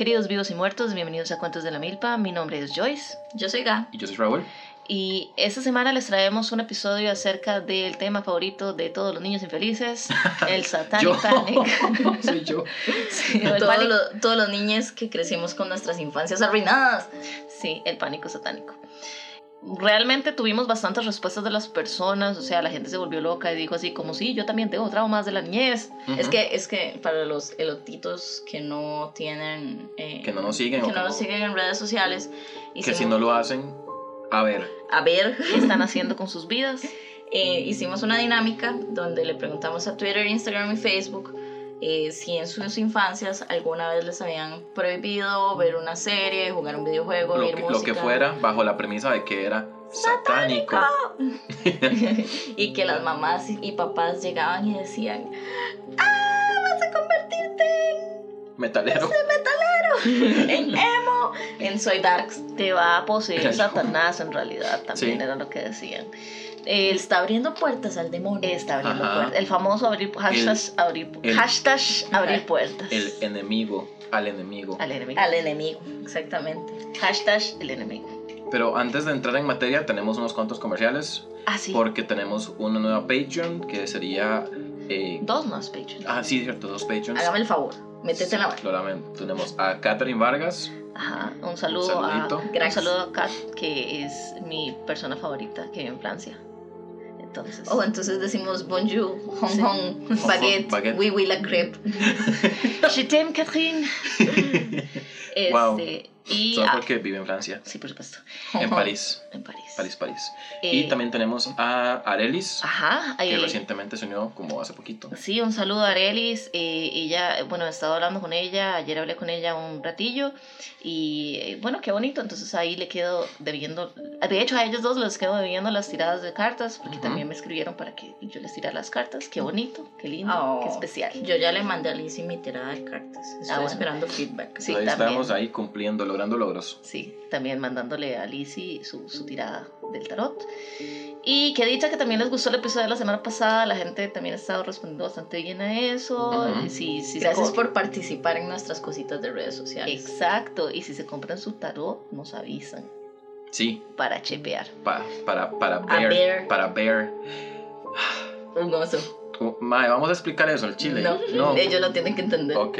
Queridos vivos y muertos, bienvenidos a Cuentos de la Milpa. Mi nombre es Joyce. Yo soy Ga. Y yo soy Raúl. Y esta semana les traemos un episodio acerca del tema favorito de todos los niños infelices, el Satanic. Panic. Soy yo. Sí, o el Todos, lo- todos los niños que crecimos con nuestras infancias arruinadas. Sí, el pánico satánico. Realmente tuvimos bastantes respuestas de las personas, o sea, la gente se volvió loca y dijo así como, sí, yo también tengo traumas de la niñez. Es que, es que para los elotitos que no tienen... eh, Que no nos siguen o que que no nos no- siguen en redes sociales. Que si no lo hacen, a ver. A ver, ¿Qué están haciendo con sus vidas? eh, hicimos una dinámica donde le preguntamos a Twitter, Instagram y Facebook eh, si en sus infancias alguna vez les habían prohibido ver una serie, jugar un videojuego, Lo oír que, música. lo que fuera, bajo la premisa de que era satánico. y que las mamás y papás llegaban y decían, ¡Ah, vas a convertirte Metalero. en, en emo! En Soy Darks. Te va a poseer. Satanás en realidad, también Sí. era lo que decían. El Está abriendo puertas al demonio. está abriendo Ajá. puertas. El famoso abrir, hashtag, abrir, el- hashtag abrir puertas. El enemigo al enemigo. al enemigo. Al enemigo, exactamente. Hashtag el enemigo. Pero antes de entrar en materia, tenemos unos cuantos comerciales. Ah, sí. Porque tenemos una nueva Patreon que sería. eh, Dos más Patreon. ah, sí, cierto, dos Patreons. Hágame el favor, métete en la mano. Lo lamento. Tenemos a Catherine Vargas. Ajá. Un saludo Un a un saludo a Kat, que es mi persona favorita que vive en Francia. Entonces. Oh, entonces decimos bonjour, hong Sí. hong, baguette, baguette. oui oui la crepe. Je t'aime, Catherine. este, Wow. Y Solo ah, porque vive en Francia. sí, por supuesto. En. París. En París. París, París. Eh, Y también tenemos a Arelis, Ajá. que eh, recientemente se unió como hace poquito. Sí, un saludo a Arelis. eh, ella, bueno, he estado hablando con ella, ayer hablé con ella un ratillo y eh, bueno, qué bonito. Entonces ahí le quedo debiendo, de hecho a ellos dos les quedo debiendo las tiradas de cartas porque Ujú. también me escribieron para que yo les tirara las cartas. Qué bonito, qué lindo, Oh. qué especial. Yo ya le mandé a Lizzie mi tirada de cartas. Estoy Ah, bueno. esperando feedback. Sí, ahí también. estamos ahí cumpliendo, logrando logros. Sí, también mandándole a Lizzie su, su tirada del tarot. Y qué dicha que también les gustó el episodio de la semana pasada. La gente también ha estado respondiendo bastante bien a eso. Ujú. Y si, si Gracias por participar en nuestras cositas de redes sociales. Exacto, y si se compran su tarot, nos avisan Sí, para chepear. pa- para, para ver, ver. para ver. Un gozo. Mae, vamos a explicar eso al chile. No, ellos lo tienen que entender. Ok.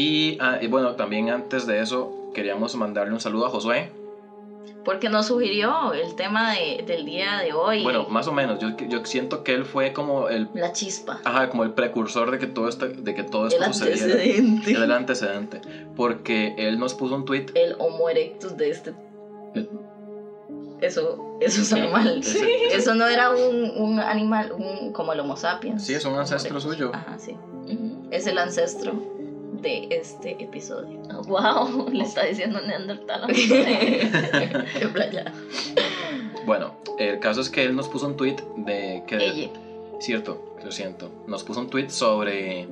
Y, ah, y bueno, también antes de eso, queríamos mandarle un saludo a Josué. Porque nos sugirió el tema de- del día de hoy. Bueno, más o menos, yo, yo siento que él fue como el, la chispa. ajá, como el precursor de que todo esto, de que todo esto el sucediera. antecedente. El antecedente. Porque él nos puso un tweet. El Homo erectus de este. Eso, eso es animal. Sí. Eso no era un, un animal un, como el Homo sapiens. Sí, es un ancestro suyo. Ajá, sí. Es el ancestro de este episodio. Wow, le está diciendo Neandertal. Qué playa. Bueno, el caso es que él nos puso un tweet de que Ella. Cierto, lo siento. Nos puso un tweet sobre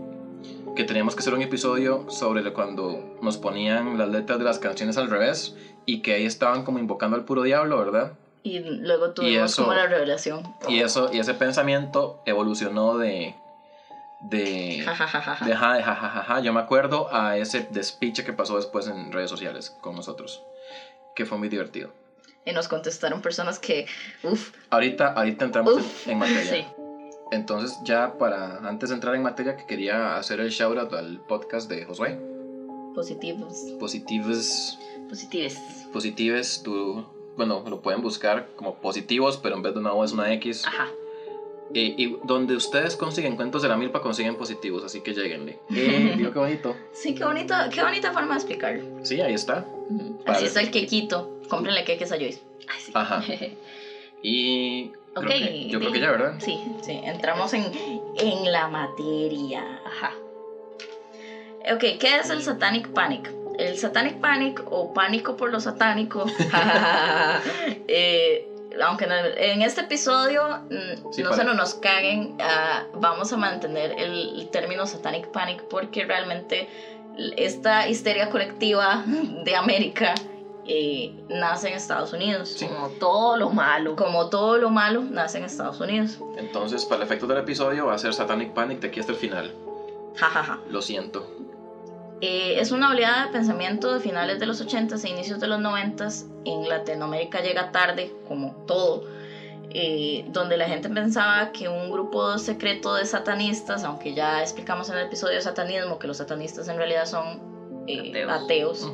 que teníamos que hacer un episodio sobre cuando nos ponían las letras de las canciones al revés y que ahí estaban como invocando al puro diablo, ¿verdad? Y luego tuvimos eso- como la revelación. Y eso y ese pensamiento evolucionó de de Ja, ja, ja, ja, ja. de ja, de ja, ja, ja, ja, yo me acuerdo a ese despiche que pasó después en redes sociales con nosotros, que fue muy divertido. Y nos contestaron personas que, uff, Ahorita ahorita entramos Uf, en, materia. Sí. Entonces ya para antes de entrar en materia que quería hacer el shout out al podcast de Josué. positivos. Positives, Positives. positives, tú, bueno, lo pueden buscar como positivos, pero en vez de una O es una X. Ajá. Y donde ustedes consiguen cuentos de la milpa, consiguen positivos, así que lleguenle. Eh, qué bonito. Sí, qué bonita, qué bonita forma de explicarlo. Sí, ahí está. Así está el quequito. Cómprenle queques a Joyce. Ajá. Y creo que- yo creo que ya, ¿verdad? Sí. Sí, entramos en, en la materia. Ajá. Ok, ¿qué es el Satanic Panic? El Satanic Panic o pánico por lo satánico. eh, aunque en, el- en este episodio mm, Sí, no para- se nos caguen, ah, vamos a mantener el, el término Satanic Panic porque realmente esta histeria colectiva de América eh, nace en Estados Unidos. Sí. Como todo lo malo. Como todo lo malo nace en Estados Unidos. Entonces, para el efecto del episodio, va a ser Satanic Panic de aquí hasta el final. Ja, ja, ja. Lo siento. Eh, es una oleada de pensamiento de finales de los 80s e inicios de los 90s. En Latinoamérica llega tarde, como todo, eh, donde la gente pensaba que un grupo secreto de satanistas, aunque ya explicamos en el episodio de satanismo que los satanistas en realidad son eh, Ateos.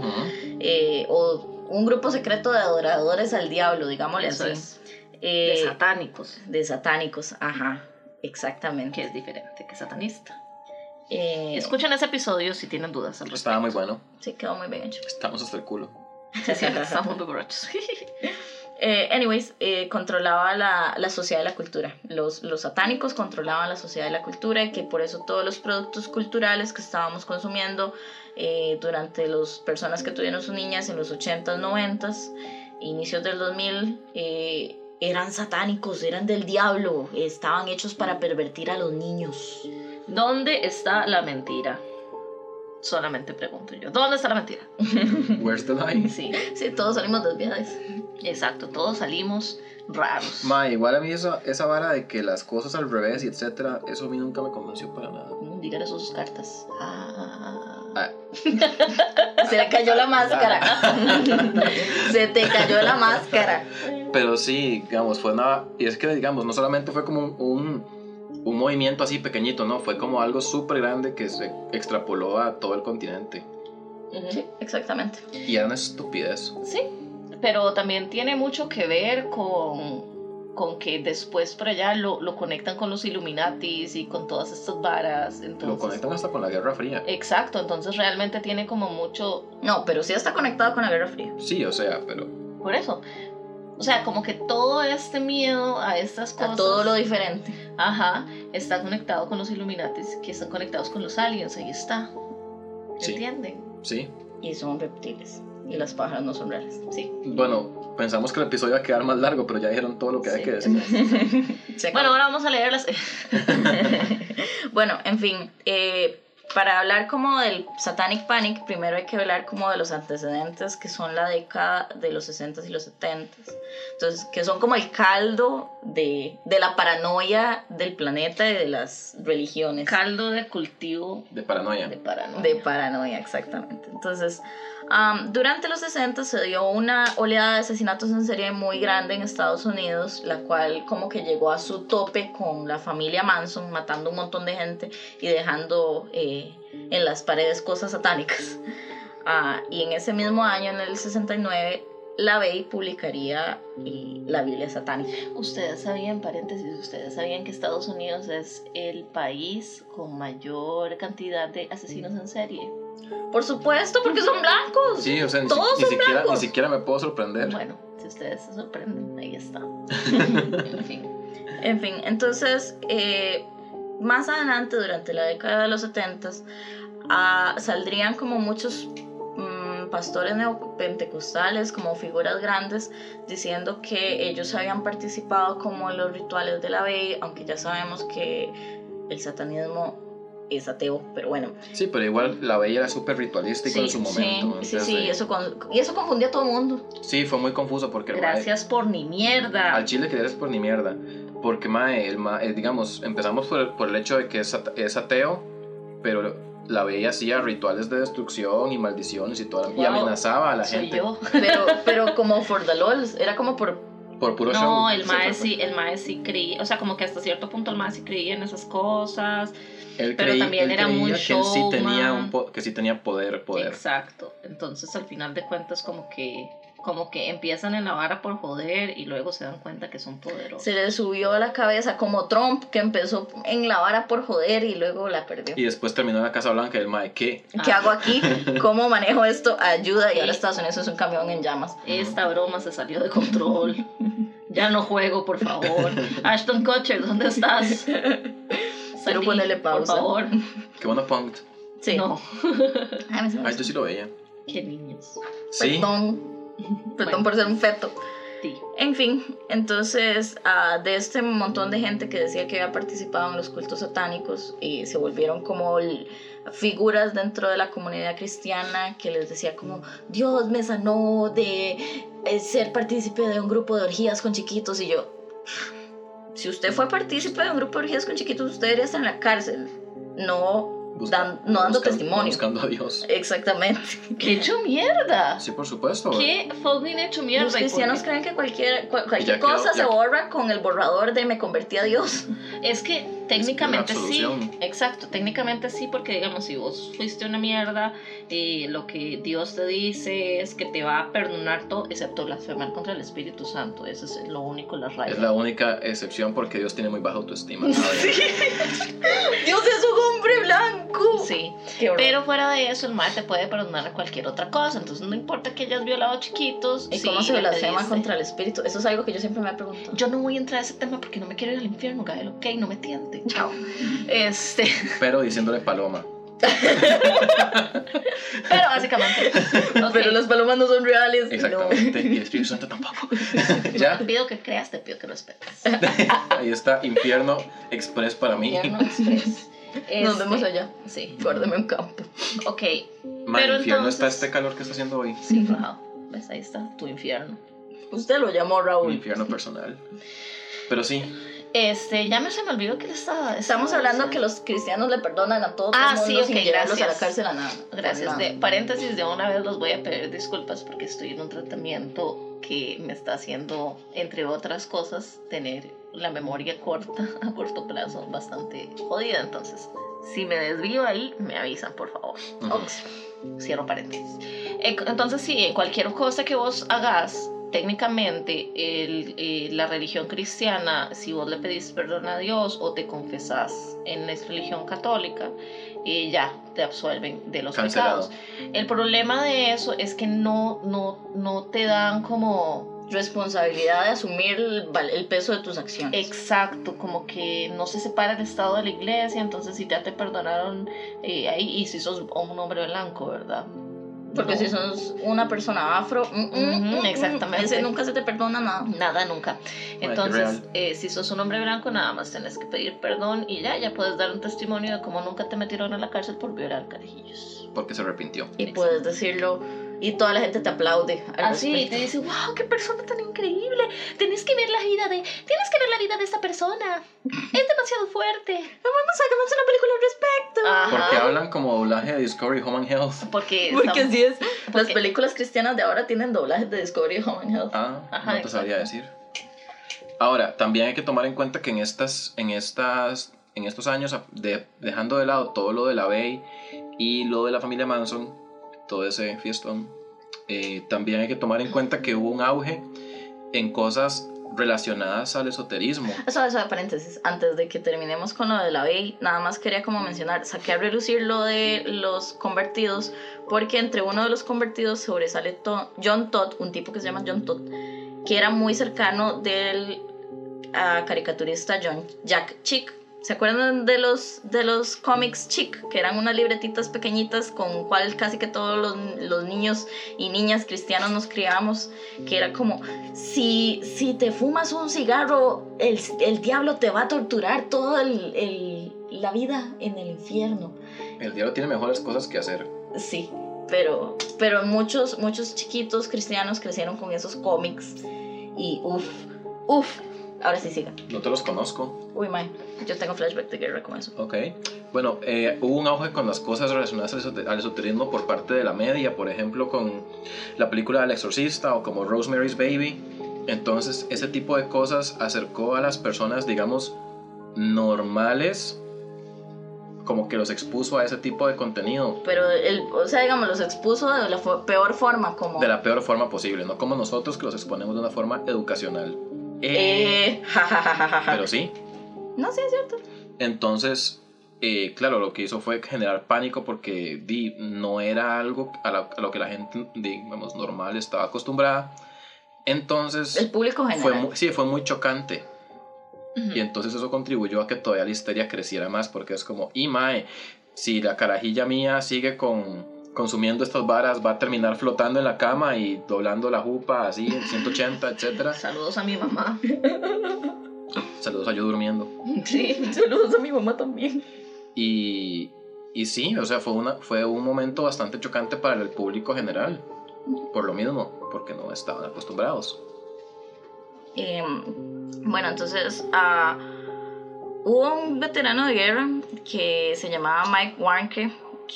eh, o un grupo secreto de adoradores al diablo, digámosle Eso así. es. Eh, De satánicos, de satánicos, ajá, exactamente. que es diferente que satanista. Eh, Escuchen ese episodio si tienen dudas al Estaba muy respecto. bueno. sí, quedó muy bien hecho. Estamos hasta el culo. Sí, sí, estamos muy borrachos. Eh, anyways, eh, controlaba la, la sociedad y la cultura. Los, los satánicos controlaban la sociedad y la cultura y que por eso todos los productos culturales que estábamos consumiendo eh, durante las personas que tuvieron sus niñas en los 80s, 90s, inicios del 2000, eh, eran satánicos, eran del diablo, estaban hechos para pervertir a los niños. ¿Dónde está la mentira? Solamente pregunto yo. ¿Dónde está la mentira? Where's the line? Sí, Sí, todos salimos desviados. exacto. Todos salimos raros. Ma, igual a mí esa, esa vara de que las cosas al revés y etcétera, eso a mí nunca me convenció para nada. Mm, Dígale eso sus cartas. Ah. Ah, Se le cayó la máscara. Se te cayó la máscara. pero sí, digamos, fue una... Y es que, digamos, no solamente fue como un, un, un movimiento así pequeñito, ¿no? Fue como algo súper grande que se extrapoló a todo el continente. Sí, exactamente. Y era una estupidez. Sí, pero también tiene mucho que ver con, con que después por allá lo, lo conectan con los Illuminatis y con todas estas varas. Entonces, Lo conectan hasta con la Guerra Fría. Exacto, entonces realmente tiene como mucho No, pero sí está conectado con la Guerra Fría. Sí, o sea, pero... por eso. O sea, como que todo este miedo a estas A cosas. todo lo diferente. Ajá, está conectado con los Illuminatis, que están conectados con los aliens, ahí está. Sí. ¿Entienden? Sí. Y son reptiles. Y las pájaras no son reales. Sí. Bueno, pensamos que el episodio iba a quedar más largo, pero ya dijeron todo lo que hay Sí, que decir. Bueno, ahora vamos a leer las. Bueno, en fin, eh, para hablar como del Satanic Panic, primero hay que hablar como de los antecedentes que son la década de los 60s y los 70s. Entonces, que son como el caldo de, de la paranoia del planeta y de las religiones. Caldo de cultivo De paranoia. de paranoia. De paranoia, exactamente. Entonces, am, durante los 60 se dio una oleada de asesinatos en serie muy grande en Estados Unidos, la cual como que llegó a su tope con la familia Manson, matando un montón de gente y dejando eh, en las paredes cosas satánicas. Ah, y en ese mismo año, en el 69, la Bey publicaría eh, la Biblia satánica. Ustedes sabían, paréntesis, ustedes sabían que Estados Unidos es el país con mayor cantidad de asesinos en serie. Por supuesto, porque son blancos. Sí, o sea, ni, si- Todos ni son siquiera, ni blancos. siquiera me puedo sorprender. Bueno, si ustedes se sorprenden, ahí está. en fin. En fin, entonces, eh, más adelante, durante la década de los 70, saldrían como muchos mm, pastores neopentecostales, como figuras grandes, diciendo que ellos habían participado como en los rituales de la Bey, aunque ya sabemos que el satanismo es ateo, pero bueno. Sí, pero igual la bella era súper ritualística en su momento. sí, sí, sí, eso con- y eso confundía a todo el mundo. Sí, fue muy confuso porque el mae- Gracias por ni mierda. al chile que eres por ni mierda. Porque, mae, el ma- eh, digamos, empezamos por el, por el hecho de que es, es ateo, pero la bella hacía rituales de destrucción y maldiciones y todo, y Wow, amenazaba a la gente yo. Pero, pero como for the lols, era como por... por puro No, show. el Sí, mae sí, el mae sí creía, o sea, como que hasta cierto punto el mae sí creía en esas cosas. Él pero creí- también él era muy que él sí tenía un po- que sí tenía poder, poder. Exacto. Entonces, al final de cuentas, como que como que empiezan en la vara por joder y luego se dan cuenta que son poderosos. Se le subió a la cabeza como Trump, que empezó en la vara por joder y luego la perdió. Y después terminó en la Casa Blanca y el mae, ¿qué? ¿Qué Ah. hago aquí? ¿Cómo manejo esto? Ayuda. Y ahora. Estados Unidos es un camión en llamas. Esta broma se salió de control. Ya no juego, por favor. Ashton Kutcher, ¿dónde estás? Quiero Salí, ponerle pausa. Por favor. Qué bueno punk. Sí. No. Ay, me se me Ay, yo sí lo veía. Qué niños. Sí. Perdón. Perdón Bueno. por ser un feto. Sí. En fin, entonces ah, de este montón de gente que decía que había participado en los cultos satánicos y se volvieron como figuras dentro de la comunidad cristiana que les decía como Dios me sanó de eh, ser partícipe de un grupo de orgías con chiquitos y yo si usted fue partícipe de un grupo de orgías con chiquitos usted debería estar en la cárcel no Busca- dan- no dando buscan- testimonio. Buscando a Dios. Exactamente. ¡Qué hecho mierda! Sí, por supuesto. ¡Qué fucking hecho mierda! Los ¿Y por cristianos creen que cualquier, cual- cualquier Ya quedó- cosa ya- se borra con el borrador de me convertí a Dios. Es que técnicamente sí, exacto, técnicamente sí, porque digamos, si vos fuiste una mierda, eh, lo que Dios te dice es que te va a perdonar todo, excepto blasfemar contra el Espíritu Santo, eso es lo único, la raya. Es la única excepción porque Dios tiene muy baja autoestima. A ver, Dios es un hombre blanco. Sí, pero fuera de eso, el mar te puede perdonar cualquier otra cosa, entonces no importa que hayas violado chiquitos. ¿Y sí, cómo se blasfema contra el espíritu? Eso es algo que yo siempre me he preguntado. Yo no voy a entrar a ese tema porque no me quiero ir al infierno, Gael, ok, no me chao. Este, pero diciéndole paloma. pero básicamente. Pero las palomas no son reales. no. Exactamente. Y el Espíritu Santo tampoco. ya, Te pido que creas, te pido que respetes. ahí está Infierno Express para mí. Infierno Express. Nos Este, vemos allá. Sí, Guárdame un campo. ok. Man, Pero infierno está este calor que está haciendo hoy. Sí, rajado. ¿Ves? Ahí está, tu infierno. Usted lo llamó Mi Raúl. infierno personal. Pero sí, Este, ya me se me olvidó que estaba. Estamos hablando que los cristianos le perdonan a todo Ah, el mundo sí, sin ok, llevarlos a la gracias. cárcel a nada. Gracias. De paréntesis, de una vez los voy a pedir disculpas porque estoy en un tratamiento que me está haciendo, entre otras cosas, tener la memoria corta, a corto plazo, bastante jodida. Entonces, si me desvío ahí, me avisan, por favor. ujú. Ox. Cierro paréntesis. Eh, Entonces, sí, cualquier cosa que vos hagas, técnicamente el, eh, la religión cristiana, si vos le pedís perdón a Dios o te confesás en la religión católica, eh, ya te absuelven de los Cancelado. pecados. El problema de eso es que no, no, no te dan como Responsabilidad de asumir el, val- el peso de tus acciones. exacto, como que no se separa el Estado de la iglesia, entonces si ya te perdonaron eh, ahí, y si sos un hombre blanco, ¿verdad? Porque No. si sos una persona afro, mm, mm, mm, mm, exactamente. ese nunca se te perdona nada. Nada, nunca. Entonces, eh, si sos un hombre blanco, nada más tenés que pedir perdón y ya, ya puedes dar un testimonio de cómo nunca te metieron a la cárcel por violar carajillos. Porque se arrepintió. Y puedes decirlo y toda la gente te aplaude. al Así, y respecto. te dice, wow, qué persona tan increíble. Tenés que ver la vida de, tienes que ver la vida de esta persona. Es demasiado fuerte. Vamos a hagamos una película al respecto. Ajá. Porque hablan como doblaje de Discovery Home and Health. Porque, Porque estamos- así es. Las porque- películas cristianas de ahora tienen doblajes de Discovery Home and Health. Ah, Ajá, no te sabría decir. Ahora, también hay que tomar en cuenta que en estas, en estas, en estos años, de- dejando de lado todo lo de la Bay y lo de la familia Manson, todo ese fiestón, eh, también hay que tomar en cuenta que hubo un auge en cosas relacionadas al esoterismo. Eso, eso, paréntesis, antes de que terminemos con lo de la ley, nada más quería como mencionar, saqué a relucir lo de los convertidos, porque entre uno de los convertidos sobresale To- John Todd, un tipo que se llama John Todd, que era muy cercano del ah, caricaturista John Jack Chick. ¿Se acuerdan de los, de los cómics Chick? Que eran unas libretitas pequeñitas con cual casi que todos los, los niños y niñas cristianos nos criábamos, que era como, si, si te fumas un cigarro, el, el diablo te va a torturar toda el, el- la vida en el infierno. El diablo tiene mejores cosas que hacer. Sí, pero, pero muchos, muchos chiquitos cristianos crecieron con esos cómics y uff, uff, ahora sí siga. No te los conozco. Uy, mae, yo tengo flashback de guerra con eso. Ok. Bueno, eh, hubo un auge con las cosas relacionadas al esote- al esoterismo por parte de la media, por ejemplo, con la película del exorcista o como Rosemary's Baby. Entonces, ese tipo de cosas acercó a las personas, digamos, normales, como que los expuso a ese tipo de contenido Pero, el, o sea, digamos, los expuso de la peor forma, como... de la peor forma posible, no como nosotros que los exponemos de una forma educacional. Eh, Eh, pero sí, No, sí, es cierto. Entonces, eh, claro, lo que hizo fue generar pánico porque di, no era algo a, la- a lo que la gente, digamos, normal estaba acostumbrada. Entonces, El público fue general. muy, sí, fue muy chocante. Y entonces eso contribuyó a que todavía la histeria creciera más porque es como, y mae, si la carajilla mía sigue con, consumiendo estas varas, va a terminar flotando en la cama y doblando la jupa así en 180, etcétera. Saludos a mi mamá. Saludos a yo durmiendo. Sí, saludos a mi mamá también. Y, y sí, o sea, fue, una, fue un momento bastante chocante para el público general. Por lo mismo, porque no estaban acostumbrados. Eh, bueno, entonces, ah, Hubo un veterano de guerra que se llamaba Mike Warnke,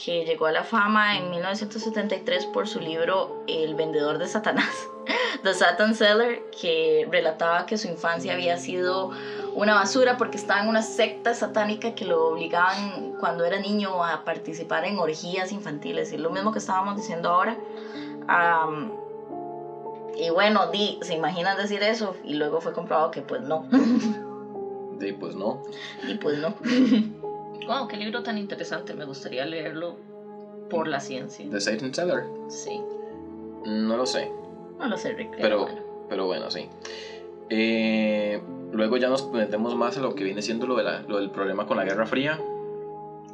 que llegó a la fama en 1973 por su libro El vendedor de Satanás, The Satan Seller, que relataba que su infancia había sido una basura porque estaba en una secta satánica que lo obligaban cuando era niño a participar en orgías infantiles, y lo mismo que estábamos diciendo ahora. y bueno, di, se imaginan decir eso y luego fue comprobado que pues no. Di, pues no. Y pues no. Wow, qué libro tan interesante. Me gustaría leerlo por la ciencia. The Satan Seller. Sí. No lo sé. No lo sé, Rick. Pero, bueno. pero bueno, sí. Eh, luego ya nos metemos más en lo que viene siendo lo, de la- lo del problema con la Guerra Fría.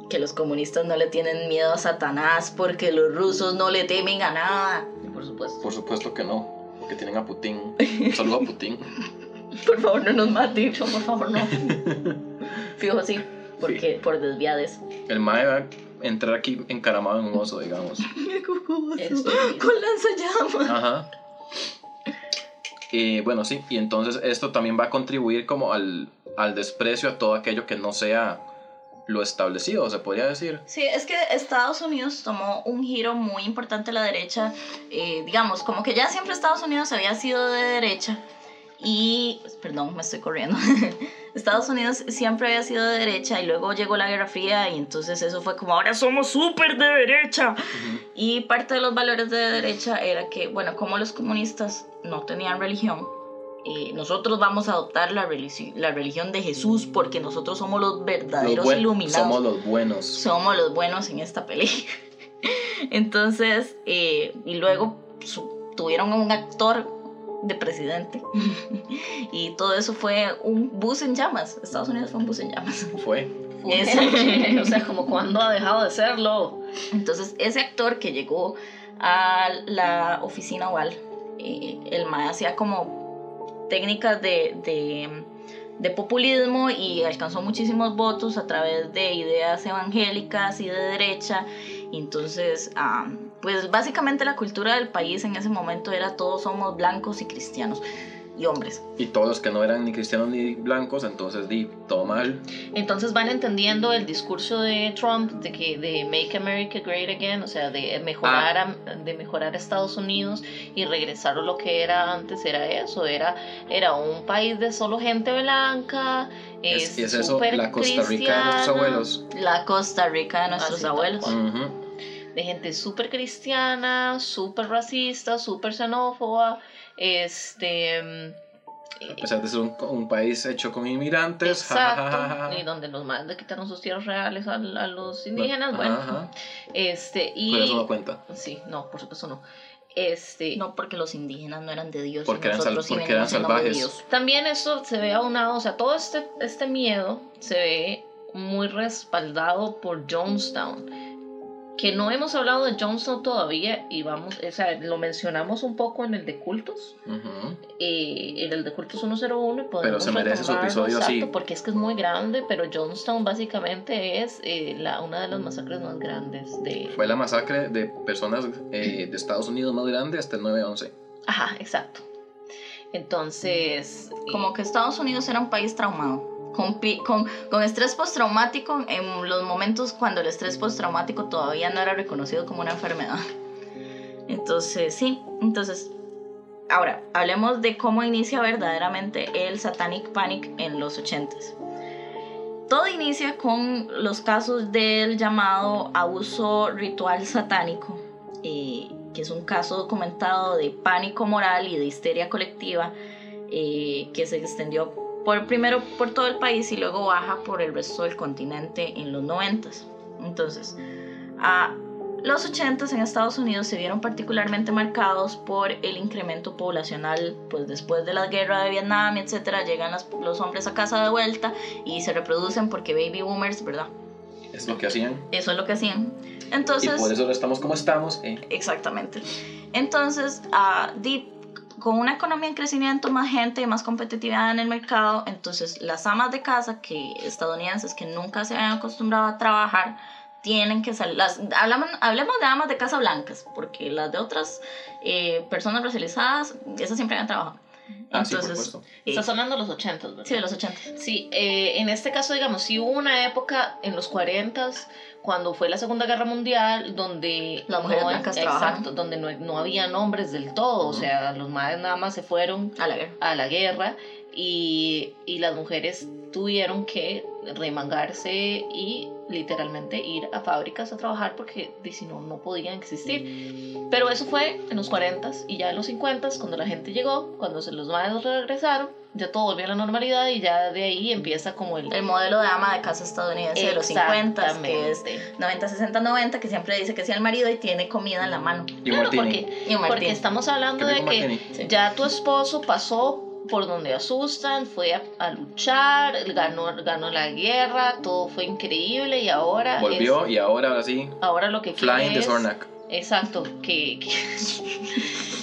Que los comunistas no le tienen miedo a Satanás porque los rusos no le temen a nada. Por supuesto. Por supuesto que no, porque tienen a Putin. Un saludo a Putin. Por favor, no nos mate. Por favor, no. Fijo, sí. Porque por desviades. El Mae va a entrar aquí encaramado en un oso, digamos. Eso. Con lanzallamas. Ajá. Y bueno, sí, y entonces esto también va a contribuir como al, al desprecio a todo aquello que no sea lo establecido, se podría decir. Sí, es que Estados Unidos tomó un giro muy importante a la derecha. eh, digamos, como que ya siempre Estados Unidos había sido de derecha. Y, perdón, me estoy corriendo. Estados Unidos siempre había sido de derecha y luego llegó la Guerra Fría y entonces eso fue como ahora somos súper de derecha. Y parte de los valores de derecha era que, bueno, como los comunistas no tenían religión, eh, nosotros vamos a adoptar la, religi- la religión de Jesús porque nosotros somos los verdaderos iluminados somos los buenos. somos los buenos en esta pelea. Entonces, eh, y luego tuvieron un actor de presidente. y todo eso fue un bus en llamas. Estados Unidos fue un bus en llamas. Fue. Es- o sea, como cuando ha dejado de serlo. Entonces, ese actor que llegó a la oficina oval, eh, el MAE hacía como técnicas de, de, de populismo y alcanzó muchísimos votos a través de ideas evangélicas y de derecha. Y entonces, ah, pues básicamente la cultura del país en ese momento era todos somos blancos y cristianos y hombres. Y todos los que no eran ni cristianos ni blancos, entonces di todo mal. Entonces van entendiendo el discurso de Trump de que de Make America Great Again, o sea, de mejorar a- de mejorar a Estados Unidos y regresar a lo que era antes, era eso, era era un país de solo gente blanca, Es, es, y es eso, la Costa Rica de nuestros abuelos. La Costa Rica de nuestros Así abuelos. Ujú. De gente súper cristiana, súper racista, súper xenófoba, este... A pesar de ser un, un país hecho con inmigrantes. Exacto, y donde los más le quitaron sus tierras reales a, a los indígenas, bueno, Ajá. este, y... Pero eso no cuenta. Sí, no, por supuesto no. Este, No porque los indígenas no eran de Dios. y Porque eran sal- porque eran salvajes. Dios. También eso se ve aunado, o sea, todo este, este miedo se ve muy respaldado por Jonestown. Que no hemos hablado de Jonestown todavía y vamos, o sea, lo mencionamos un poco en el de cultos, eh, en el de cultos 101 y podemos se merece su episodio así. exacto, porque es que es muy grande, pero Jonestown básicamente es eh, la, una de las masacres más grandes de... Fue la masacre de personas eh, de Estados Unidos más grande hasta el 9-11. Ajá, exacto. Entonces... Como que Estados Unidos era un país traumado. Con, con, con estrés postraumático en los momentos cuando el estrés postraumático todavía no era reconocido como una enfermedad. Entonces, sí, entonces, ahora, hablemos de cómo inicia verdaderamente el Satanic Panic en los 80s. Todo inicia con los casos del llamado abuso ritual satánico, eh, que es un caso documentado de pánico moral y de histeria colectiva eh, que se extendió por, primero por todo el país y luego baja por el resto del continente en los 90. Entonces, a los 80 en Estados Unidos se vieron particularmente marcados por el incremento poblacional, pues después de la guerra de Vietnam, etcétera, llegan las- los hombres a casa de vuelta y se reproducen porque baby boomers, ¿verdad? Es lo que hacían. Eso es lo que hacían. Y Entonces, por eso ahora estamos como estamos. eh. Exactamente. Entonces, di- con una economía en crecimiento, más gente y más competitividad en el mercado, entonces las amas de casa que estadounidenses que nunca se habían acostumbrado a trabajar tienen que salir. Las, hablamos, hablemos de amas de casa blancas, porque las de otras eh, personas racializadas, esas siempre habían trabajado. Ah, sí, Entonces, supuesto. eh, Estás hablando de los 80, ¿verdad? sí, de los 80. Sí, eh, en este caso, digamos, sí hubo una época en los 40 cuando fue la Segunda Guerra Mundial, donde Las mujeres no, blancas exacto, donde no, no había nombres del todo, o Ujú. sea, los madres nada más se fueron A la guerra. a la guerra y, y las mujeres tuvieron que remangarse y literalmente ir a fábricas a trabajar porque si no, no podían existir. Pero eso fue en los 40 y ya en los 50 cuando la gente llegó, cuando se los madres regresaron, ya todo volvió a la normalidad y ya de ahí empieza como el... El modelo de ama de casa estadounidense de los 50, que es Exactamente. 90, 60, 90, que siempre dice que sea el marido y tiene comida en la mano. Y Claro, martini. porque, Y porque estamos hablando de que martini. ya tu esposo pasó por donde asustan, fue a, a luchar, ganó, ganó la guerra, todo fue increíble y ahora Volvió es- y ahora, ahora sí, ahora lo que quiere Flying de es- Zornak. Exacto, que, que-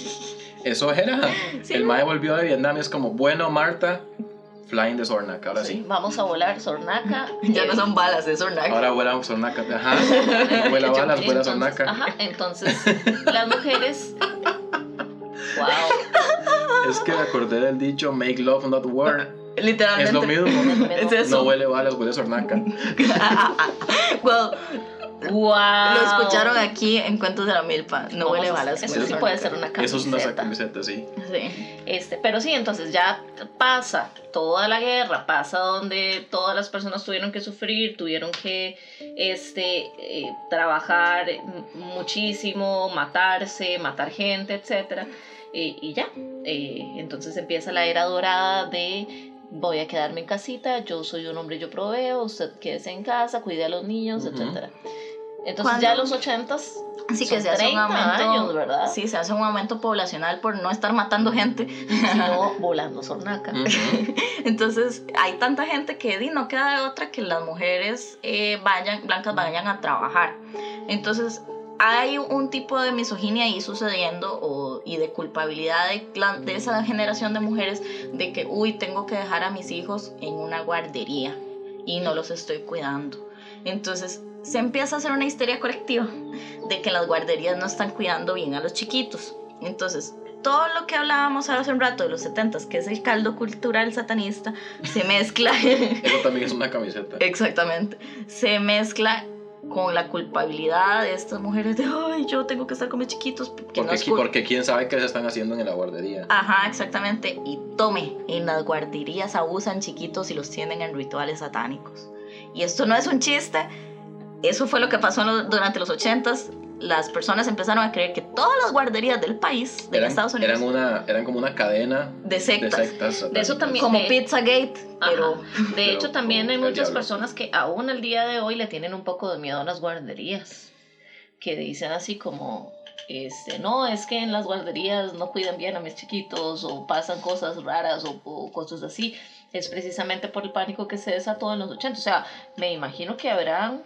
Eso era. Sí, el mae volvió de Vietnam y es como, bueno, Marta, Flying de Zornak. Ahora sí. vamos a volar Sornaca. Ya eh, no son balas, es Zornak. Ahora vuela Zornak. Ajá. Vuela balas, vuela entonces- Zornak. Ajá, entonces las mujeres wow, Es que me acordé del dicho Make Love Not War. Literalmente. Es lo mismo. Es eso. No huele balas, huele Zornaca. Well, wow. lo escucharon aquí en Cuentos de la Milpa. No Vamos huele a- balas. Eso sí puede ser una Eso es una camiseta. camiseta, sí. Sí. Este, pero sí, entonces ya pasa toda la guerra, pasa donde todas las personas tuvieron que sufrir, tuvieron que este, eh, trabajar muchísimo, matarse, matar gente, etc. y ya, eh, entonces empieza la era dorada de voy a quedarme en casita, yo soy un hombre, yo proveo, usted quédese en casa, cuide a los niños, etc. Entonces ¿Cuándo? ya en los ochentas Así son que se hace un 30 aumento. años, ¿verdad? Sí, se hace un aumento poblacional por no estar matando gente. Sino volando sornaca. Entonces, hay tanta gente que di, no queda de otra que las mujeres eh, vayan, blancas vayan a trabajar. Entonces, hay un tipo de misoginia ahí sucediendo o, y de culpabilidad de, de esa generación de mujeres de que, uy, tengo que dejar a mis hijos en una guardería y no los estoy cuidando. Entonces, se empieza a hacer una histeria colectiva de que las guarderías no están cuidando bien a los chiquitos. Entonces, todo lo que hablábamos hace un rato de los 70 que es el caldo cultural satanista, se mezcla. Eso también es una camiseta. Exactamente. Se mezcla con la culpabilidad de estas mujeres de, ay, yo tengo que estar con mis chiquitos. Porque no Porque, cul-". porque quién sabe qué se están haciendo en la guardería. Ajá, exactamente. Y tome, en las guarderías abusan chiquitos y los tienen en rituales satánicos. Y esto no es un chiste. Eso fue lo que pasó durante los 80s. Las personas empezaron a creer que todas las guarderías del país, de Eran, Estados Unidos, eran, una, eran como una cadena de de sectas, sectas. De eso también- como de- Pizzagate, pero. De Pero hecho, también hay muchas diablo. personas que aún al día de hoy le tienen un poco de miedo a las guarderías. Que dicen así como, este, no, es que en las guarderías no cuidan bien a mis chiquitos o pasan cosas raras o, o cosas así. Es precisamente por el pánico que se desató en los 80. O sea, me imagino que habrán,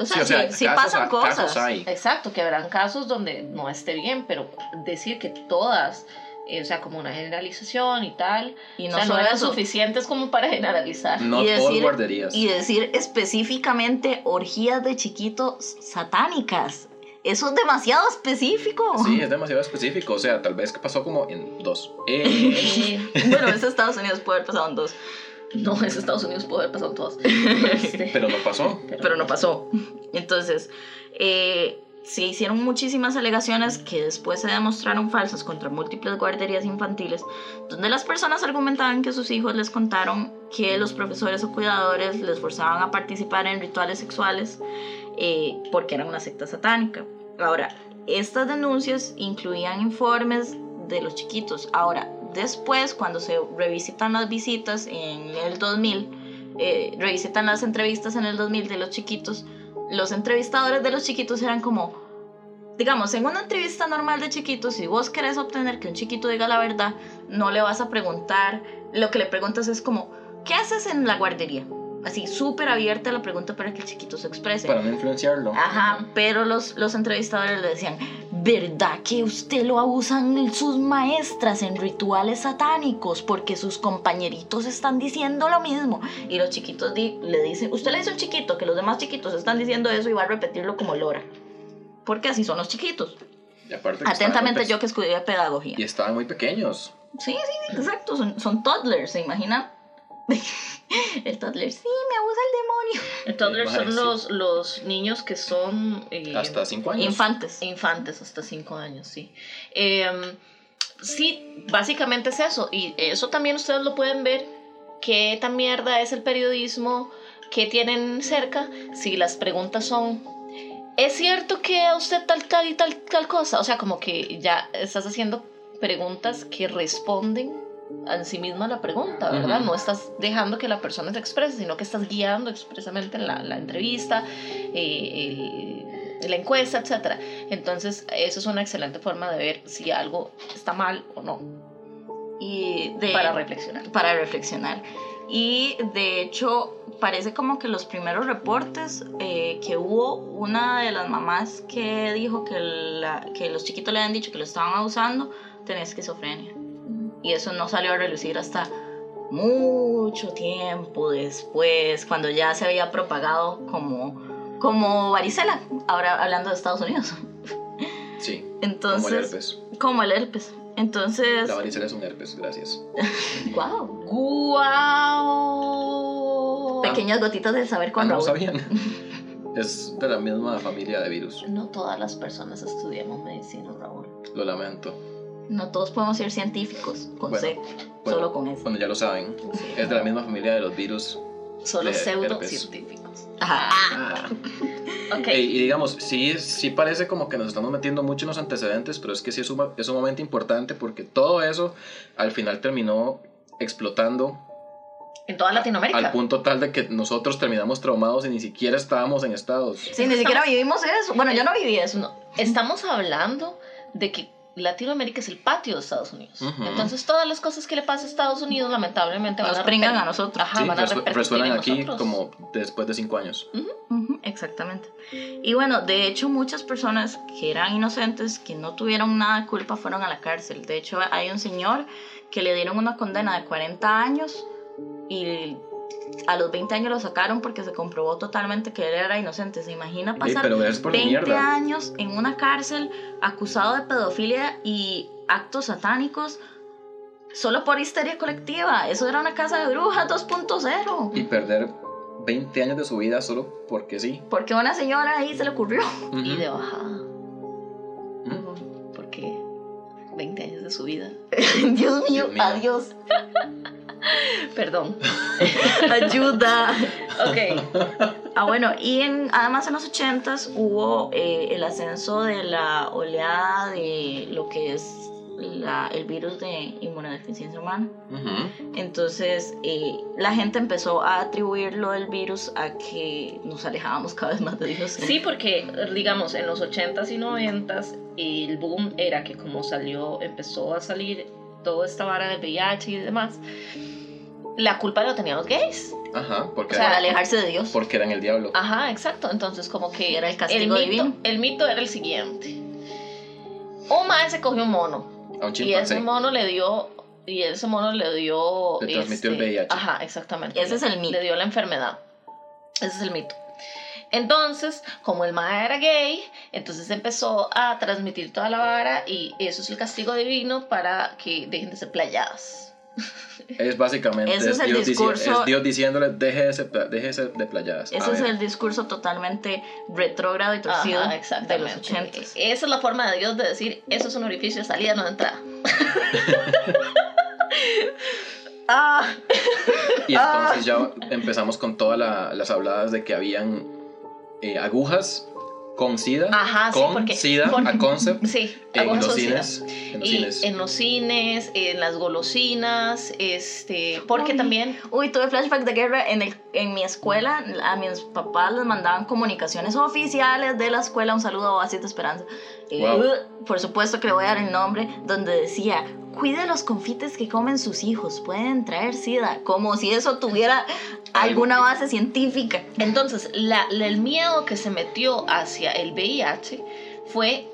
o Sí, o sea, casos pasan cosas. casos hay. exacto, que habrán casos donde no esté bien, pero decir que todas, eh, o sea, como una generalización y tal, Y o no sea, no solo eran eso, suficientes como para generalizar. No y todas decir- guarderías. y decir específicamente orgías de chiquitos satánicas. Eso es demasiado específico. Sí, es demasiado específico. O sea, tal vez que pasó como en dos. Eh, Eh, Bueno, es Estados Unidos, puede haber pasado en dos, No, es Estados Unidos, puede haber pasado en todas. Este, pero no pasó. pero no pasó. Entonces, eh, se hicieron muchísimas alegaciones que después se demostraron falsas contra múltiples guarderías infantiles, donde las personas argumentaban que sus hijos les contaron que los profesores o cuidadores les forzaban a participar en rituales sexuales eh, porque eran una secta satánica. Ahora, estas denuncias incluían informes de los chiquitos. Ahora, después, cuando se revisitan las visitas en el 2000, eh, revisitan las entrevistas en el 2000 de los chiquitos, los entrevistadores de los chiquitos eran como, digamos, en una entrevista normal de chiquitos, si vos querés obtener que un chiquito diga la verdad, no le vas a preguntar, lo que le preguntas es como, ¿qué haces en la guardería? Así, súper abierta la pregunta para que el chiquito se exprese. Para no influenciarlo. Ajá, pero los, los entrevistadores le decían, ¿verdad que usted lo abusan sus maestras en rituales satánicos porque sus compañeritos están diciendo lo mismo? Y los chiquitos di- le dicen, usted le dice a un chiquito que los demás chiquitos están diciendo eso y va a repetirlo como lora. Porque así son los chiquitos. Y aparte Atentamente yo que estudié pedagogía. pe- Y estaban muy pequeños. Sí, sí, exacto. Son, son toddlers, ¿se imaginan? el toddler, sí, me abusa el demonio. El toddler son los, los niños que son... eh, Hasta 5 años. Infantes. Infantes hasta 5 años, sí. Em, sí, básicamente es eso. Y eso también ustedes lo pueden ver. ¿Qué tan mierda es el periodismo? ¿Qué tienen cerca? Si las preguntas son... ¿Es cierto que a usted tal, tal y tal, tal cosa? O sea, como que ya estás haciendo preguntas que responden en sí misma la pregunta, ¿verdad? No estás dejando que la persona se exprese, sino que estás guiando expresamente la, la entrevista, eh, el- la encuesta, etc. Entonces, eso es una excelente forma de ver si algo está mal o no, Y de, para reflexionar. para reflexionar. Y de hecho, parece como que los primeros reportes eh, que hubo, una de las mamás que dijo que, la- que los chiquitos le habían dicho que lo estaban abusando, tenía esquizofrenia. Y eso no salió a relucir hasta mucho tiempo después, cuando ya se había propagado como, como varicela, ahora hablando de Estados Unidos. Sí, Entonces, como el herpes. como el herpes. Entonces, La varicela es un herpes, gracias. wow. ¡Guau! Pequeñas gotitas de saber Ah, con no sabían. Es de la misma familia de virus. No todas las personas estudiamos medicina, Raúl. Lo lamento. No todos podemos ser científicos con Bueno, C, Bueno, solo con S. Bueno, ya lo saben. Es de la misma familia de los virus. Solo pseudocientíficos. Ajá. Ah. Y digamos, sí, sí parece como que nos estamos metiendo mucho en los antecedentes, pero es que sí es, suma- es sumamente importante porque todo eso al final terminó explotando En toda Latinoamérica. al punto tal de que nosotros terminamos traumados y ni siquiera estábamos en Estados. Sí, ni siquiera vivimos eso. Bueno, yo no viví eso. No, estamos hablando de que Latinoamérica es el patio de Estados Unidos. Ujú. Entonces, todas las cosas que le pasa a Estados Unidos, lamentablemente, van Nos a pringan a nosotros. Ajá, Sí, van a resuenan en aquí nosotros. como después de cinco años. Ujú, exactamente. Y bueno, de hecho, muchas personas que eran inocentes, que no tuvieron nada de culpa, fueron a la cárcel. De hecho, hay un señor que le dieron una condena de 40 años y a los 20 años lo sacaron porque se comprobó totalmente que él era inocente. ¿Se imagina pasar por 20 mierda. años en una cárcel acusado de pedofilia y actos satánicos solo por histeria colectiva? Eso era una casa de brujas 2.0. Y perder 20 años de su vida solo porque sí. Porque a una señora ahí se le ocurrió. Y Ujú. de bajada. Ujú. Porque 20 años de su vida. Dios mío, Dios mío. adiós. Perdón. Ayuda. Ok. Ah, bueno, y en, además en los 80s hubo eh, el ascenso de la oleada de lo que es la- el virus de inmunodeficiencia humana. Entonces, eh, la gente empezó a atribuir lo del virus a que nos alejábamos cada vez más de Dios. Sí, porque digamos en los 80s y 90s el boom era que como salió, empezó a salir toda esta vara del VIH y demás, la culpa lo tenían los gays. Ajá, porque, O sea, alejarse de Dios. porque eran el diablo. Ajá, exacto. Entonces como que Era el castigo mito, divino. el mito era el siguiente. Un mae se cogió un mono A un y ese mono le dio y ese mono le dio Le transmitió el este, VIH. Ajá, exactamente. Ese es el mito. Le dio la enfermedad. Ese es el mito. Entonces, como el mae era gay, entonces empezó a transmitir toda la vara y eso es el castigo divino para que dejen de ser playadas. Es básicamente es el Dios, dici- discurso- es Dios diciéndole, deje de ser, deje de playadas. Ese es el discurso totalmente retrógrado y torcido Ajá, de exactamente. los 80s. Esa es la forma de Dios de decir, eso es un orificio de salida, no de entrada. Ah, Y entonces ya empezamos con todas la- las habladas de que habían eh, agujas con SIDA, Ajá, sí, con porque- SIDA, porque- a concept, Sí, en los cines. En los Y cines. en los cines, en las golosinas, este, porque Uy. también Uy, tuve flashback de guerra en, el, en mi escuela. A mis papás les mandaban comunicaciones oficiales de la escuela. Un saludo a Oasis de Esperanza. Eh, Wow. por supuesto que le voy a dar el nombre. Donde decía: Cuide los confites que comen sus hijos. Pueden traer sida. Como si eso tuviera alguna base científica. Entonces, la- la- el miedo que se metió hacia el VIH fue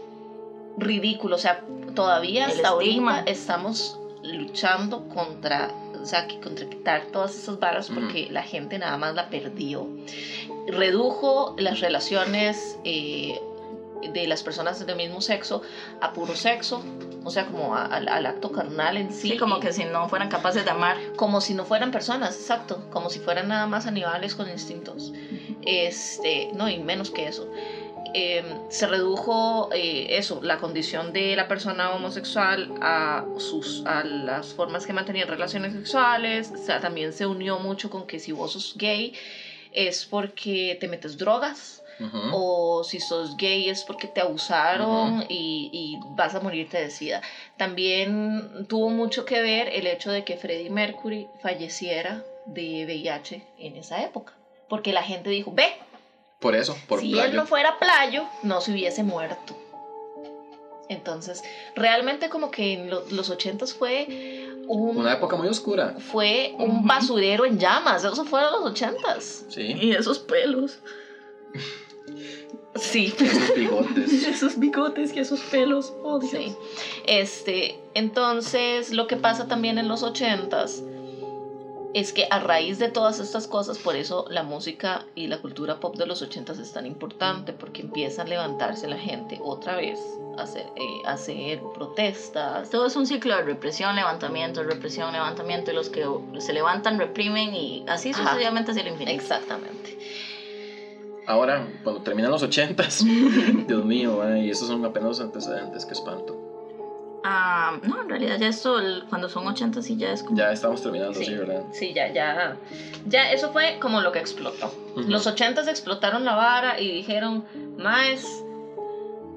ridículo. O sea, todavía El hasta ahorita estamos luchando contra, o sea, que- contra quitar todas esas barras porque la gente nada más la perdió. Redujo las relaciones eh, de las personas del mismo sexo a puro sexo, o sea, como a- al, al acto carnal en sí. Sí, como que si no fueran capaces de amar. Como si no fueran personas, exacto, como si fueran nada más animales con instintos. Este, no, y menos que eso. Eh, se redujo eh, eso, la condición de la persona homosexual a, sus, a las formas que mantenían relaciones sexuales. O sea, también se unió mucho con que si vos sos gay es porque te metes drogas O si sos gay es porque te abusaron y, y vas a morirte de sida. También tuvo mucho que ver el hecho de que Freddie Mercury falleciera de VIH en esa época. Porque la gente dijo, ve, Por eso, por si playo. él no fuera playo, no se hubiese muerto. Entonces, realmente como que en lo- los ochentas fue un, Una época muy oscura. fue un basurero en llamas. Eso fueron los ochentas. Sí. Y esos pelos. Sí. Esos bigotes. Esos bigotes y esos pelos. Oh, Dios. Sí. Este, entonces, lo que pasa también en los ochentas es que a raíz de todas estas cosas, por eso la música y la cultura pop de los ochentas es tan importante, porque empieza a levantarse la gente otra vez a hacer, eh, a hacer protestas. Todo es un ciclo de represión, levantamiento, represión, levantamiento. Y los que se levantan reprimen y así Ajá. sucesivamente hacia el infinito. Exactamente. Ahora, cuando terminan los ochentas, Dios mío, ay, esos son apenas antecedentes, qué espanto. Ah, no, en realidad ya esto, el- cuando son 80 sí ya es como... Ya estamos terminando, sí, Sí. ¿verdad? Sí, ya, ya. Ya, eso fue como lo que explotó. Ujú. Los ochentas explotaron la vara y dijeron, más,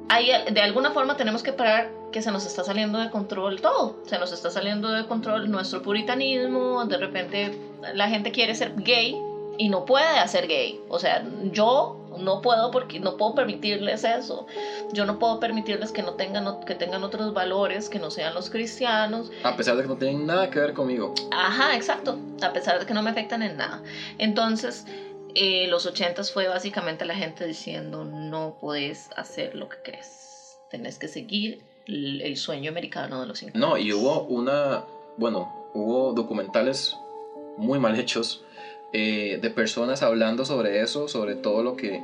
hay, de alguna forma tenemos que parar que se nos está saliendo de control todo. Se nos está saliendo de control nuestro puritanismo. De repente la gente quiere ser gay y no puede hacer gay. O sea, yo no puedo porque no puedo permitirles eso. Yo no puedo permitirles que no tengan que tengan otros valores que no sean los cristianos. A pesar de que no tienen nada que ver conmigo. Ajá, exacto. A pesar de que no me afectan en nada. Entonces, eh, los ochentas fue básicamente la gente diciendo no puedes hacer lo que crees. Tenés que seguir el, el sueño americano de los 50. No, y hubo una, bueno, hubo documentales muy mal hechos eh, de personas hablando sobre eso, sobre todo lo que,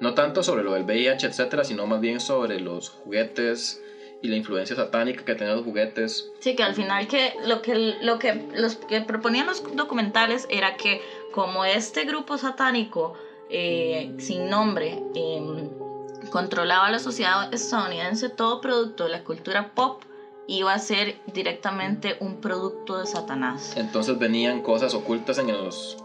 no tanto sobre lo del VIH, etcétera, sino más bien sobre los juguetes y la influencia satánica que tenían los juguetes. Sí, que al final que lo que, lo que los que proponían los documentales era que como este grupo satánico eh, sin nombre em, controlaba la sociedad estadounidense, todo producto de la cultura pop iba a ser directamente un producto de Satanás. Entonces venían cosas ocultas en los,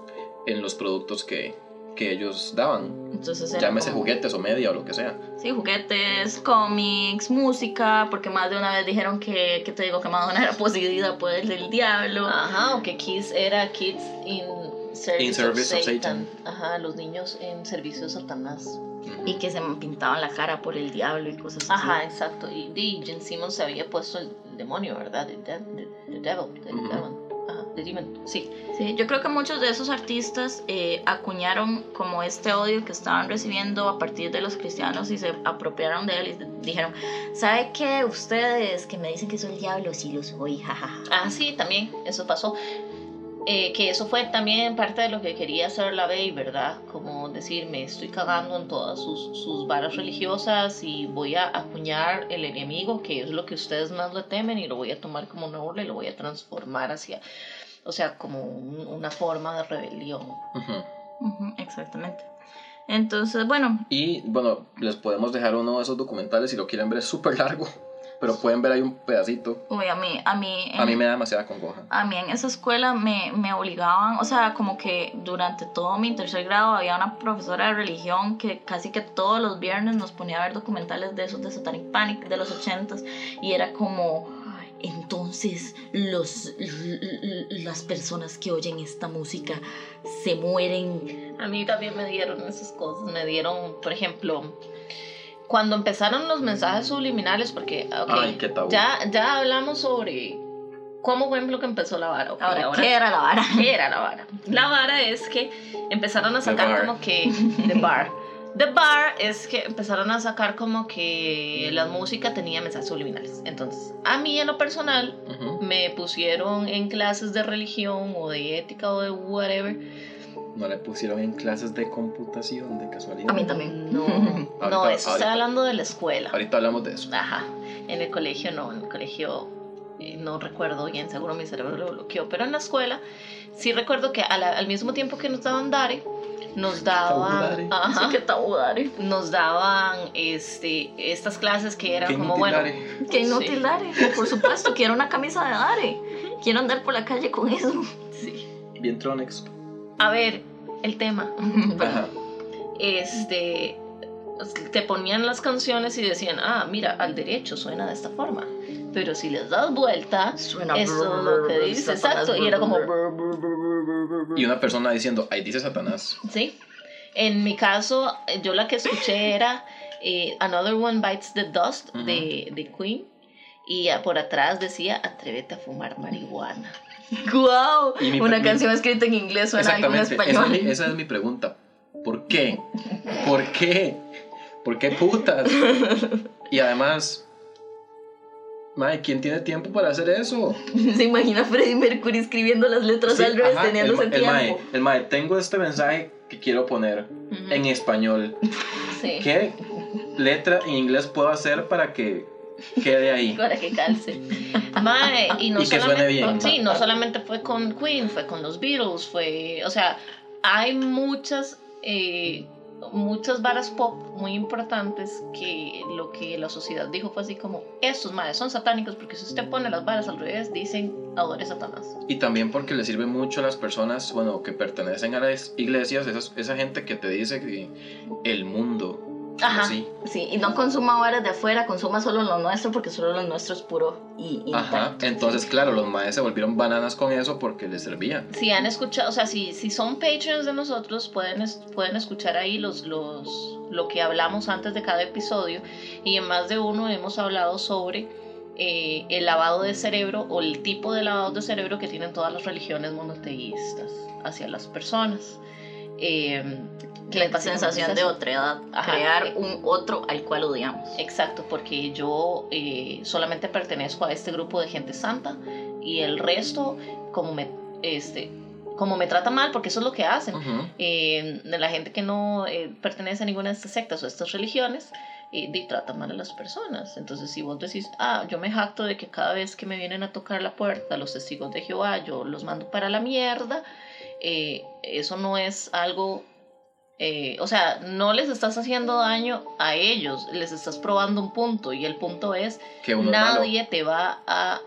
en los productos que, que ellos daban. Entonces era Llámese como- juguetes o media o lo que sea. Sí, juguetes, cómics, música, porque más de una vez dijeron que, que te digo, que Madonna era poseída por el del diablo. Ajá, o que Kids era Kids in Service, In service of, of Satan. Ajá, los niños en servicio de Satanás. Y que se pintaban la cara por el diablo y cosas así. Ajá, exacto. Y, y Jen Simmons se había puesto el demonio, ¿verdad? The, de- the- the devil, the. Ajá, demon, sí. Sí, yo creo que muchos de esos artistas eh, acuñaron como este odio que estaban recibiendo a partir de los cristianos y se apropiaron de él y dijeron, ¿sabe qué? Ustedes que me dicen que soy el diablo, sí lo soy, jajaja. Ah, sí, también, eso pasó. Eh, que eso fue también parte de lo que quería hacer la Bey, ¿verdad? Como decir, me estoy cagando en todas sus, sus varas religiosas y voy a acuñar el enemigo, que es lo que ustedes más le temen, y lo voy a tomar como una burla y lo voy a transformar hacia, o sea, como un- una forma de rebelión. Ujú. Ujú, exactamente. Entonces, bueno, Y bueno, les podemos dejar uno de esos documentales si lo quieren ver, es súper largo. Pero pueden ver ahí un pedacito. uy, a mí, a mí, A mí me da demasiada congoja. A mí en esa escuela me, me obligaban, o sea, como que durante todo mi tercer grado había una profesora de religión que casi que todos los viernes nos ponía a ver documentales de esos de Satanic Panic de los ochentas y era como, entonces los, las personas que oyen esta música se mueren. A mí también me dieron esas cosas, me dieron, por ejemplo, cuando empezaron los mensajes subliminales, porque ok, Ay, qué tabú. ya, ya hablamos sobre cómo fue lo que empezó la vara. ok, Ahora, ¿qué era la vara? ¿qué era la vara? La vara es que empezaron a sacar bar. como que The Bar. The Bar es que empezaron a sacar como que la música tenía mensajes subliminales. Entonces, a mí en lo personal, Ujú. me pusieron en clases de religión o de ética o de whatever no le pusieron en clases de computación de casualidad. A mí también. No, no, Ahorita- eso ahorita. está hablando de la escuela. Ahorita hablamos de eso. Ajá, en el colegio no, en el colegio eh, no recuerdo bien, seguro mi cerebro lo bloqueó, pero en la escuela sí recuerdo que la- al mismo tiempo que nos daban Dare, nos daban, ajá, Así que tabudare. nos daban este, estas clases que eran como, bueno, Dare. Qué inútil Sí. Dare. Por supuesto, quiero una camisa de Dare. Quiero andar por la calle con eso. sí. Bien Tronex. A ver, el tema, Ajá. este, te ponían las canciones y decían, ah, mira, al derecho suena de esta forma, pero si les das vuelta, Suena eso es lo que dice, exacto, y era como... Y una persona diciendo, ahí dice Satanás. Sí. En mi caso, yo la que escuché era eh, Another One Bites the Dust de, de Queen. Y por atrás decía, atrévete a fumar marihuana. ¡Guau! Mi- Una mi- canción escrita en inglés suena algo en Exactamente. Esa es, español. mi, esa es mi pregunta. ¿Por qué? ¿Por qué? ¿Por qué putas? Y además, Mae, ¿quién tiene tiempo para hacer eso? Se imagina a Freddie Mercury escribiendo las letras Sí, al revés, ajá, teniendo ese el, el mae, tiempo. el mae, tengo este mensaje que quiero poner en español. Sí. ¿Qué letra en inglés puedo hacer para que quede ahí? Para que calce. Mae, y no Y que suene solamente, bien. Sí, no solamente fue con Queen, fue con los Beatles, fue, o sea, hay muchas, eh, muchas varas pop muy importantes que lo que la sociedad dijo fue así como, estos madres son satánicos porque si usted pone las varas al revés, dicen, adore Satanás. Y también porque le sirve mucho a las personas, bueno, que pertenecen a las iglesias, esas- esa gente que te dice que el mundo, Ajá. así. Sí, y no consuma varas de afuera, consuma solo lo nuestro porque solo lo nuestro es puro y, y Ajá, intacto. entonces claro, los maes se volvieron bananas con eso porque les servía. Si han escuchado, o sea, si, si son Patreons de nosotros, pueden, es- pueden escuchar ahí los, los, lo que hablamos antes de cada episodio. Y en más de uno hemos hablado sobre eh, el lavado de cerebro o el tipo de lavado de cerebro que tienen todas las religiones monoteístas hacia las personas. Eh, que La sensación es de otredad, Ajá. crear un otro al cual odiamos. Exacto, porque yo eh, solamente pertenezco a este grupo de gente santa y el resto, como me, este, como me trata mal, porque eso es lo que hacen. Ujú. Eh, de la gente que no eh, pertenece a ninguna de estas sectas o estas religiones, eh, di, trata mal a las personas. Entonces, si vos decís, ah, yo me jacto de que cada vez que me vienen a tocar la puerta los testigos de Jehová, yo los mando para la mierda, eh, eso no es algo eh, o sea, no les estás haciendo daño a ellos, les estás probando un punto y el punto es, Que uno es nadie te va a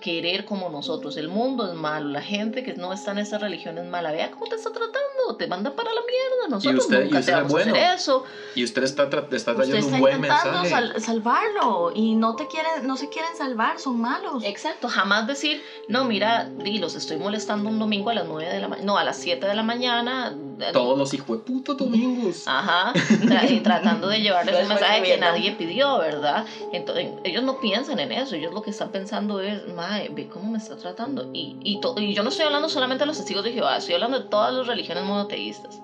querer como nosotros, el mundo es malo, la gente que no está en esa religión es mala, vea cómo te está tratando, te manda para la mierda, nosotros usted- y nunca usted te es vamos bueno. a hacer eso. Y usted está, tra- está Usted trayendo está un buen intentando mensaje. sal- salvarlo y no te quieren, no se quieren salvar, son malos. Exacto, jamás decir, no, mira, di, los estoy molestando un domingo a las 9 de la mañana, no, a las 7 de la mañana. Todos los hijos de puta domingos. Ajá, tra- y tratando de llevarles un mensaje que nadie pidió, ¿verdad? Entonces, ellos no piensan en eso, ellos lo que están pensando es, mae, ve cómo me está tratando. Y, y, y yo no estoy hablando solamente de los testigos de Jehová, estoy hablando de todas las religiones monoteístas.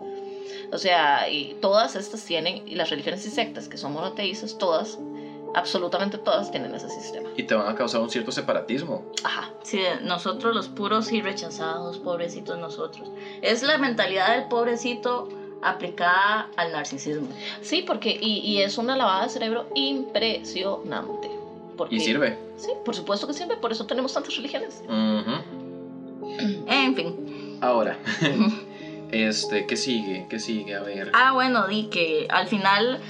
O sea, y todas estas tienen, y las religiones y sectas que son monoteístas, todas, absolutamente todas tienen ese sistema. Y te van a causar un cierto separatismo. Ajá, Sí, nosotros los puros y rechazados, pobrecitos nosotros. Es la mentalidad del pobrecito aplicada al narcisismo. sí, porque, y, y es una lavada de cerebro impresionante. Porque, Y sirve. Sí, por supuesto que sirve, por eso tenemos tantas religiones. Ujú. En fin. Ahora, este, ¿qué sigue? ¿Qué sigue? A ver. Ah, bueno, di que al final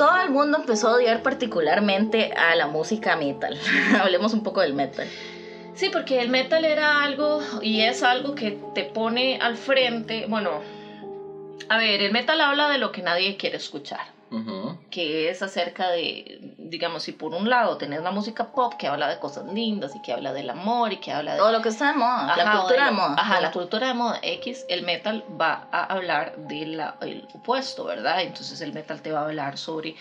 todo el mundo empezó a odiar particularmente a la música metal. Hablemos un poco del metal. Sí, porque el metal era algo y es algo que te pone al frente. Bueno, a ver, el metal habla de lo que nadie quiere escuchar, Que es acerca de, digamos, si por un lado tenés la música pop que habla de cosas lindas y que habla del amor y que habla de... Todo lo que está de moda, la Ajá, cultura o de moda. Ajá, la cultura de moda X, el metal va a hablar del opuesto, ¿verdad? Entonces el metal te va a hablar sobre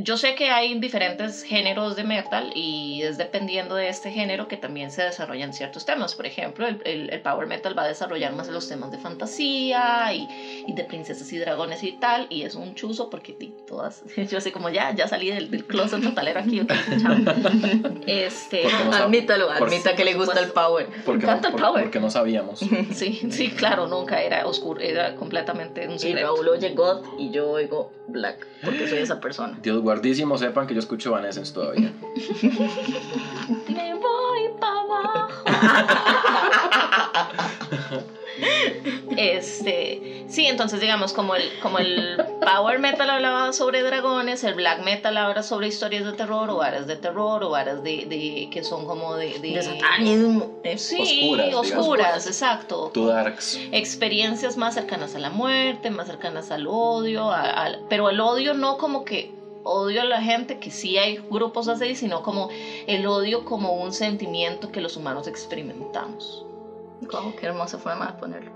yo sé que hay diferentes géneros de metal y es dependiendo de este género que también se desarrollan ciertos temas. Por ejemplo, el, el, el power metal va a desarrollar más los temas de fantasía y, y, de princesas y dragones y tal. Y es un chuzo porque todas, yo sé como ya, ya salí del, del closet metalero aquí. este, no admítalo, admita que le gusta el power. Porque, Me encanta no, el power. porque no sabíamos. Sí, sí, claro, nunca era oscuro, era completamente un Y secreto. Raúl oye God y yo oigo Black porque soy esa persona. Dios guardísimo, sepan que yo escucho Evanescence todavía. Me voy para abajo. Este, sí, entonces digamos como el, como el power metal hablaba sobre dragones, el black metal habla sobre historias de terror o varas de terror o varas de, de que son como de, de, De satanismo. eh, Sí, Oscuras, oscuras, digamos. exacto. Tú Darks. Experiencias más cercanas a la muerte, más cercanas al odio, a- al- pero el odio no como que odio a la gente, que sí hay grupos así, sino como el odio como un sentimiento que los humanos experimentamos. Wow, qué hermosa forma de ponerlo.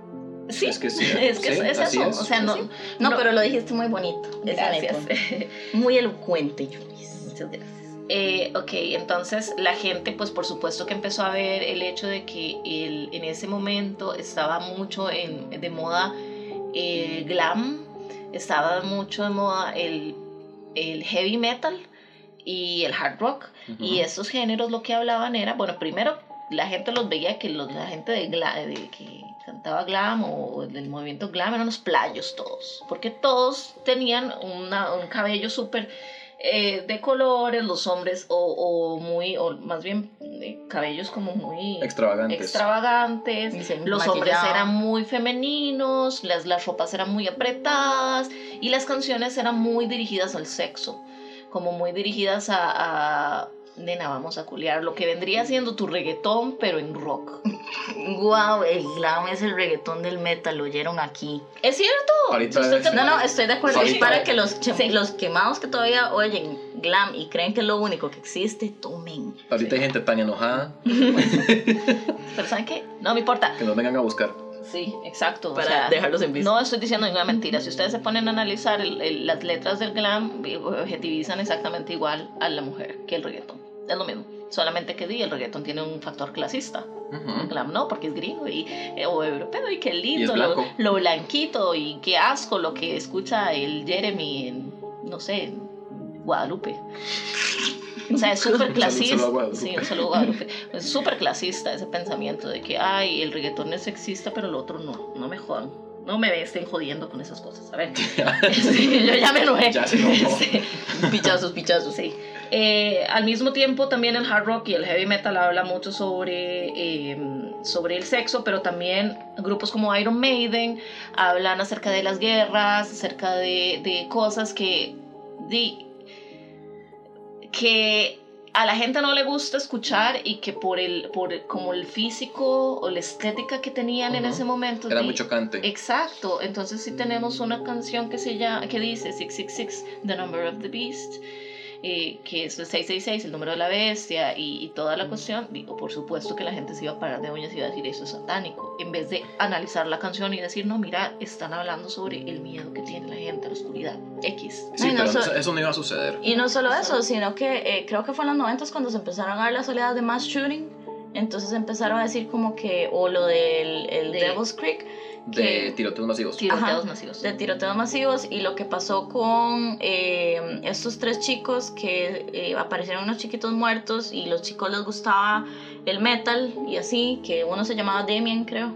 Sí, Es que sí, es, que sí, es, es eso. es. O sea, no. Sí. No, no- pero lo dijiste muy bonito. Gracias. Muy elocuente, Julis. Muchas gracias. Eh, ok, entonces la gente, pues por supuesto que empezó a ver el hecho de que el, en ese momento estaba mucho en- de moda el glam, estaba mucho de moda el, el heavy metal y el hard rock. Y estos géneros lo que hablaban era, bueno, primero la gente los veía que los- la gente de, gla- de que cantaba glam o del movimiento glam eran los playos todos, porque todos tenían una- un cabello súper eh, de colores, los hombres o, o muy, o más bien eh, cabellos como muy Extravagantes. los hombres eran muy femeninos, las, las ropas eran muy apretadas y las canciones eran muy dirigidas al sexo, como muy dirigidas a, a nena, vamos a culiar, lo que vendría siendo tu reggaetón, pero en rock. Wow, el glam es el reggaetón del metal, lo oyeron aquí. ¿Es cierto? Ahorita es- No, no, estoy de acuerdo. Es para que los, che- Sí. los quemados que todavía oyen glam y creen que es lo único que existe, tomen. Ahorita hay gente tan enojada Pero ¿saben qué? No me importa. que nos vengan a buscar. Sí, exacto. o Para sea, dejarlos en visto. No estoy diciendo ninguna mentira. Si ustedes se ponen a analizar el- el- las letras del glam, objetivizan exactamente igual a la mujer que el reggaetón. Es lo mismo. Solamente que di, el reggaetón tiene un factor clasista. El glam no, porque es gringo y, eh, o europeo y qué lindo, Y lo, blanquito y qué asco lo que escucha el Jeremy en, no sé, en Guadalupe. O sea, es súper clasista. un saludo a Guadalupe. Sí, un saludo a Guadalupe. Es súper clasista ese pensamiento de que, ay, el reggaetón es sexista, pero el otro no. No me jodan. No me estén jodiendo con esas cosas. A ver. Sí, yo ya me enojé. Ya se. Sí. Pichazos, pichazos. Sí. Eh, al mismo tiempo también el hard rock y el heavy metal habla mucho sobre, eh, sobre el sexo, pero también grupos como Iron Maiden hablan acerca de las guerras, acerca de, de cosas que, que a la gente no le gusta escuchar y que por el, por como el físico o la estética que tenían en ese momento. Era muy chocante. Exacto, entonces sí tenemos una canción que se llama, que dice 666, The Number of the Beast, eh, que es el 666, el número de la bestia y, y toda la cuestión. Digo, por supuesto que la gente se iba a parar de uñas y iba a decir eso es satánico, en vez de analizar la canción y decir, no, mira, están hablando sobre el miedo que tiene la gente a la oscuridad. X. Sí, no, pero so- eso, eso no iba a suceder. Y no solo eso, sino que eh, creo que fue en los 90 cuando se empezaron a ver las oleadas de mass shooting. Entonces empezaron a decir como que, o lo del el De- Devil's Creek, De tiroteos masivos. Tiroteos Ajá. masivos. de tiroteos masivos y lo que pasó con eh, estos tres chicos que eh, aparecieron unos chiquitos muertos y los chicos les gustaba el metal y así, que uno se llamaba Damien creo.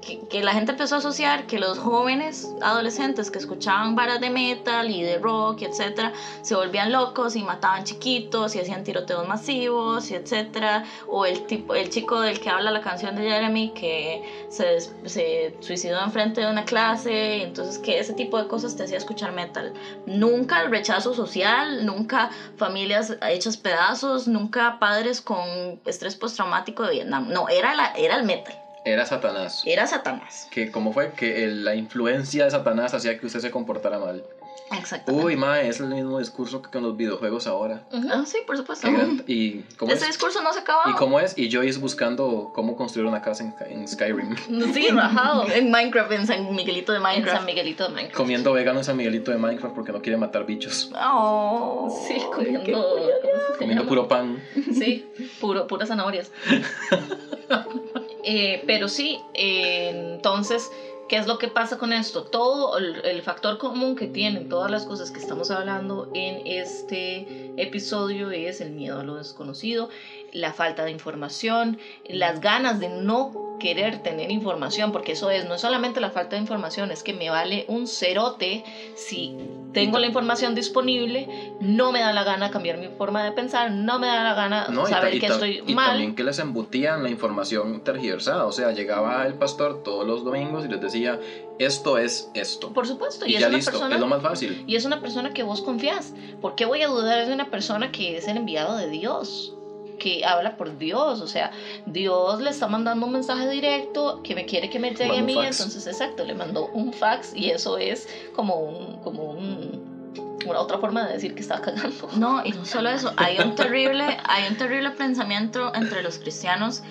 Que, la gente empezó a asociar que los jóvenes adolescentes que escuchaban varas de metal y de rock etcétera se volvían locos y mataban chiquitos y hacían tiroteos masivos y etcétera. O el tipo el chico del que habla la canción de Jeremy que se, se suicidó enfrente de una clase entonces que ese tipo de cosas te hacía escuchar metal. Nunca el rechazo social nunca familias hechas pedazos nunca padres con estrés postraumático de Vietnam. No era la era el metal Era Satanás. era Satanás Que como fue que el- la influencia de Satanás hacía que usted se comportara mal. Exactamente. Uy, mae, es el mismo discurso que con los videojuegos ahora. Ujú. Ah, sí, por supuesto. Qué gran- ¿Y cómo Ese es? discurso no se acaba. ¿Y cómo es? Y Joyce buscando cómo construir una casa en, en Skyrim. Sí, rajado. En Minecraft, en San Miguelito de En Minecraft. San Miguelito de Minecraft. Comiendo vegano en San Miguelito de Minecraft porque no quiere matar bichos. Oh, Sí, comiendo. ¿cómo Comiendo llama? puro pan. Sí, puro, puras zanahorias. Eh, pero sí, eh, entonces, ¿qué es lo que pasa con esto? Todo el, el factor común que tienen todas las cosas que estamos hablando en este episodio es el miedo a lo desconocido, la falta de información, las ganas de no querer tener información, porque eso es, no es solamente la falta de información, es que me vale un cerote si tengo la información disponible, no me da la gana cambiar mi forma de pensar, no me da la gana No, y, saber y que estoy y mal. también que les embutían la información tergiversada. O sea, llegaba el pastor todos los domingos y les decía, esto es esto. Por supuesto, y, Y es ya una listo, persona es lo más fácil. y es una persona que vos confías. ¿Por qué voy a dudar de una persona que es el enviado de Dios? Que habla por Dios, o sea, Dios le está mandando un mensaje directo que me quiere que me llegue a mí, fax. entonces exacto, le mandó un fax y eso es como un, como un, una otra forma de decir que estaba cagando. No, y no solo eso, hay un terrible, hay un terrible pensamiento entre los cristianos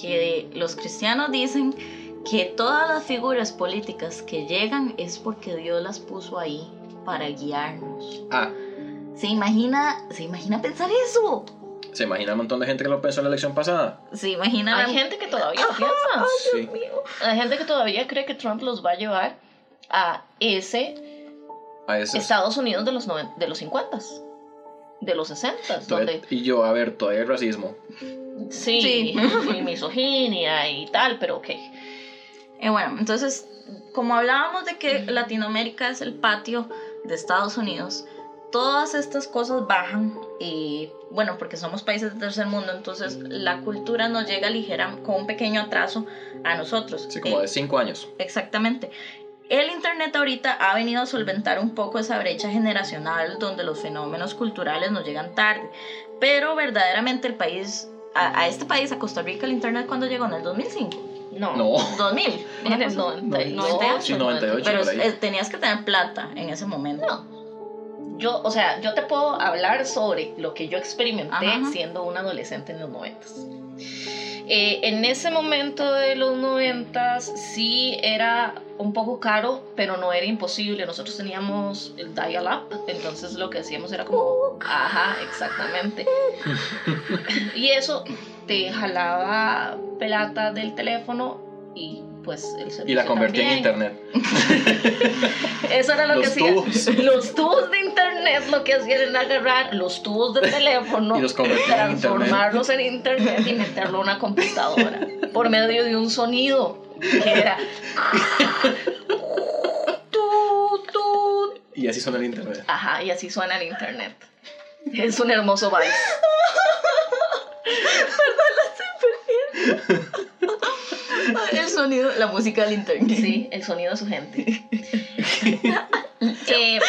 que los cristianos dicen que todas las figuras políticas que llegan es porque Dios las puso ahí para guiarnos. Ah, ¿Se imagina, se imagina pensar eso? ¿Se imagina un montón de gente que lo pensó en la elección pasada? ¿Se imagina? Hay gente que todavía piensa. Sí. Hay gente que todavía cree que Trump los va a llevar a ese A. Estados Unidos de los, noven- de los 50, de los 60, Todavía- donde Y yo, a ver, todavía hay racismo. sí, Sí. y misoginia y tal, pero ok. Eh, bueno, entonces, como hablábamos de que Latinoamérica es el patio de Estados Unidos, todas estas cosas bajan y, bueno, porque somos países de tercer mundo, entonces la cultura nos llega ligera, con un pequeño atraso a nosotros. Sí, como Eh, de cinco años. Exactamente. El Internet ahorita ha venido a solventar un poco esa brecha generacional donde los fenómenos culturales nos llegan tarde. Pero verdaderamente el país, a, a este país, a Costa Rica, el Internet cuando llegó en el 2005. No, No. 2000. en el una cosa- 98. Sí, 98. Pero eh, tenías que tener plata en ese momento. No. Yo, o sea, yo te puedo hablar sobre lo que yo experimenté Ajá. siendo un adolescente en los 90. Eh, en ese momento de los 90 sí era un poco caro, pero no era imposible. Nosotros teníamos el dial-up, entonces lo que hacíamos era como... Ajá, exactamente. y eso te jalaba pelata del teléfono y pues el servicio Y la convertí en internet. Eso era lo Los que hacía. tubos. Los tubos de internet lo que hacían era agarrar los tubos de teléfono, Y los convertían en transformarlos en internet y meterlo en una computadora por medio de un sonido que era. Y así suena el internet. Ajá, y así suena el internet. Es un hermoso vibe. El sonido, la música del internet. Sí, el sonido de su gente. Eh,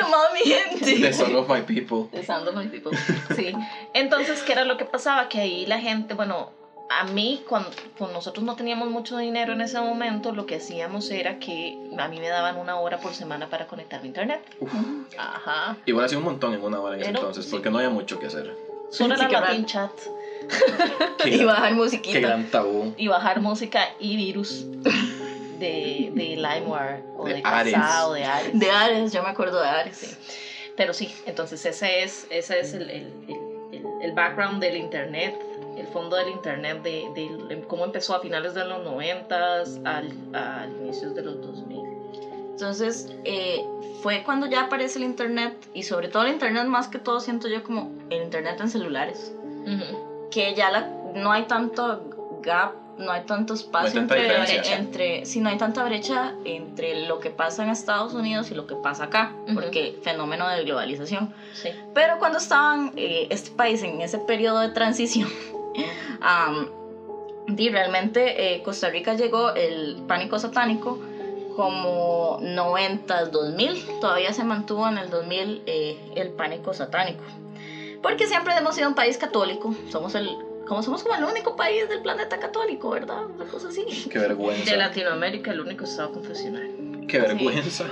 Llamaba a mi gente. The Song of My People. The Sound of My People. Sí. Entonces, ¿qué era lo que pasaba? Que ahí la gente, bueno, a mí, cuando, cuando nosotros no teníamos mucho dinero en ese momento, lo que hacíamos era que a mí me daban una hora por semana para conectarme a internet. Uf. Ajá. Igual hacía un montón en una hora en ese Pero, entonces, sí. porque no había mucho que hacer. Solo Sí, era qué Latin chat Y gran- bajar qué musiquita. gran tabú. y bajar música y virus de, de LimeWire o de, De Ares. o de Ares. De Ares, yo me acuerdo de Ares. Sí. Pero sí, entonces ese es, ese es el, el, el, el- background del Internet, el fondo del Internet, de, de cómo empezó a finales de los 90 al, al inicios de los 2000. Entonces, eh, fue cuando ya aparece el internet, y sobre todo el internet más que todo siento yo como el internet en celulares, Ujú. Que ya la, no hay tanto gap, no hay tanto espacio entre, entre, sí, no hay tanta brecha entre lo que pasa en Estados Unidos y lo que pasa acá, Ujú. porque fenómeno de globalización. Sí. Pero cuando estaban eh, este país en ese periodo de transición, di, realmente eh, Costa Rica llegó el pánico satánico como 90, 2000, todavía se mantuvo en el 2000 eh, el pánico satánico. Porque siempre hemos sido un país católico, somos el, como somos como el único país del planeta católico, ¿verdad? Una cosa así. Qué vergüenza. De Latinoamérica, el único estado confesional. Qué vergüenza.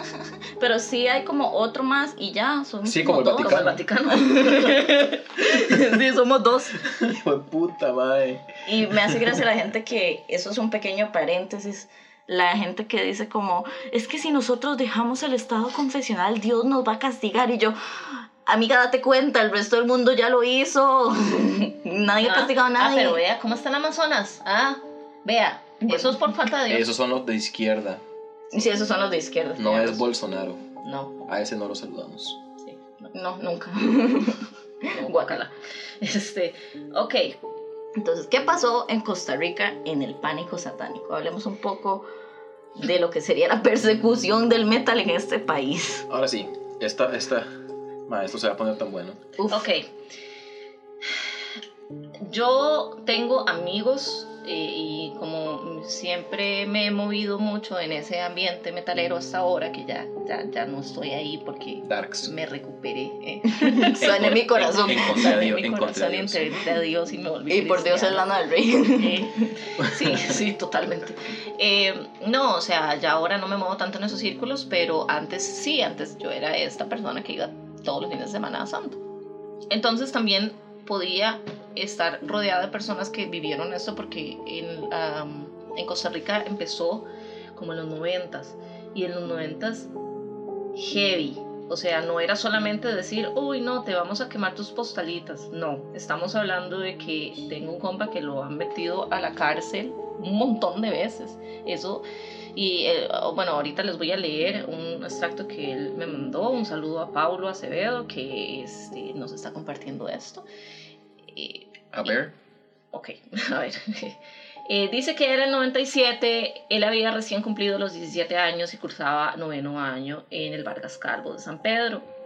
Pero sí hay como otro más y ya, son Sí, como el dos. Como el Vaticano. sí, somos dos. Hijo de puta, madre. Y me hace gracia la gente que, eso es un pequeño paréntesis, la gente que dice como, es que si nosotros dejamos el estado confesional, Dios nos va a castigar. Y yo, amiga, date cuenta, el resto del mundo ya lo hizo. Nadie ha Ah, castigado a Ah, nadie. pero vea cómo está el Amazonas. Ah, vea. Eso es por falta de Dios. Esos son los de izquierda. Sí, esos son los de izquierda. No es. Bolsonaro. No, A ese no lo saludamos. sí. No, No, nunca. no, guacala. Este, ok. Entonces, ¿qué pasó en Costa Rica en el pánico satánico? Hablemos un poco de lo que sería la persecución del metal en este país. Ahora sí, esta, esta. Ma, esto se va a poner tan bueno. Uf. Ok. Yo tengo amigos eh, y como siempre me he movido mucho en ese ambiente metalero hasta ahora, que ya, ya, ya no estoy ahí porque Darks. me recuperé. eh. Suena mi corazón. En- Encontré a Sané Dios. mi a corazón Dios. entre a Dios y me volví Y por Dios es lana del rey. Eh, sí, sí, totalmente. Eh, no, o sea, ya ahora no me muevo tanto en esos círculos, pero antes sí, antes yo era esta persona que iba todos los fines de semana Santo. Entonces también podía estar rodeada de personas que vivieron esto porque en, en Costa Rica empezó como en los noventas y en los noventas heavy. O sea, no era solamente decir, uy, no, te vamos a quemar tus postalitas. No, estamos hablando de que tengo un compa que lo han metido a la cárcel un montón de veces. Eso, y eh, bueno, ahorita les voy a leer un extracto que él me mandó. Un saludo a Paulo Acevedo, que este, nos está compartiendo esto. Eh, A ver. Ok, a ver. Eh, dice que era el 97, él había recién cumplido los 17 años y cursaba noveno año en el Vargas Calvo de San Pedro.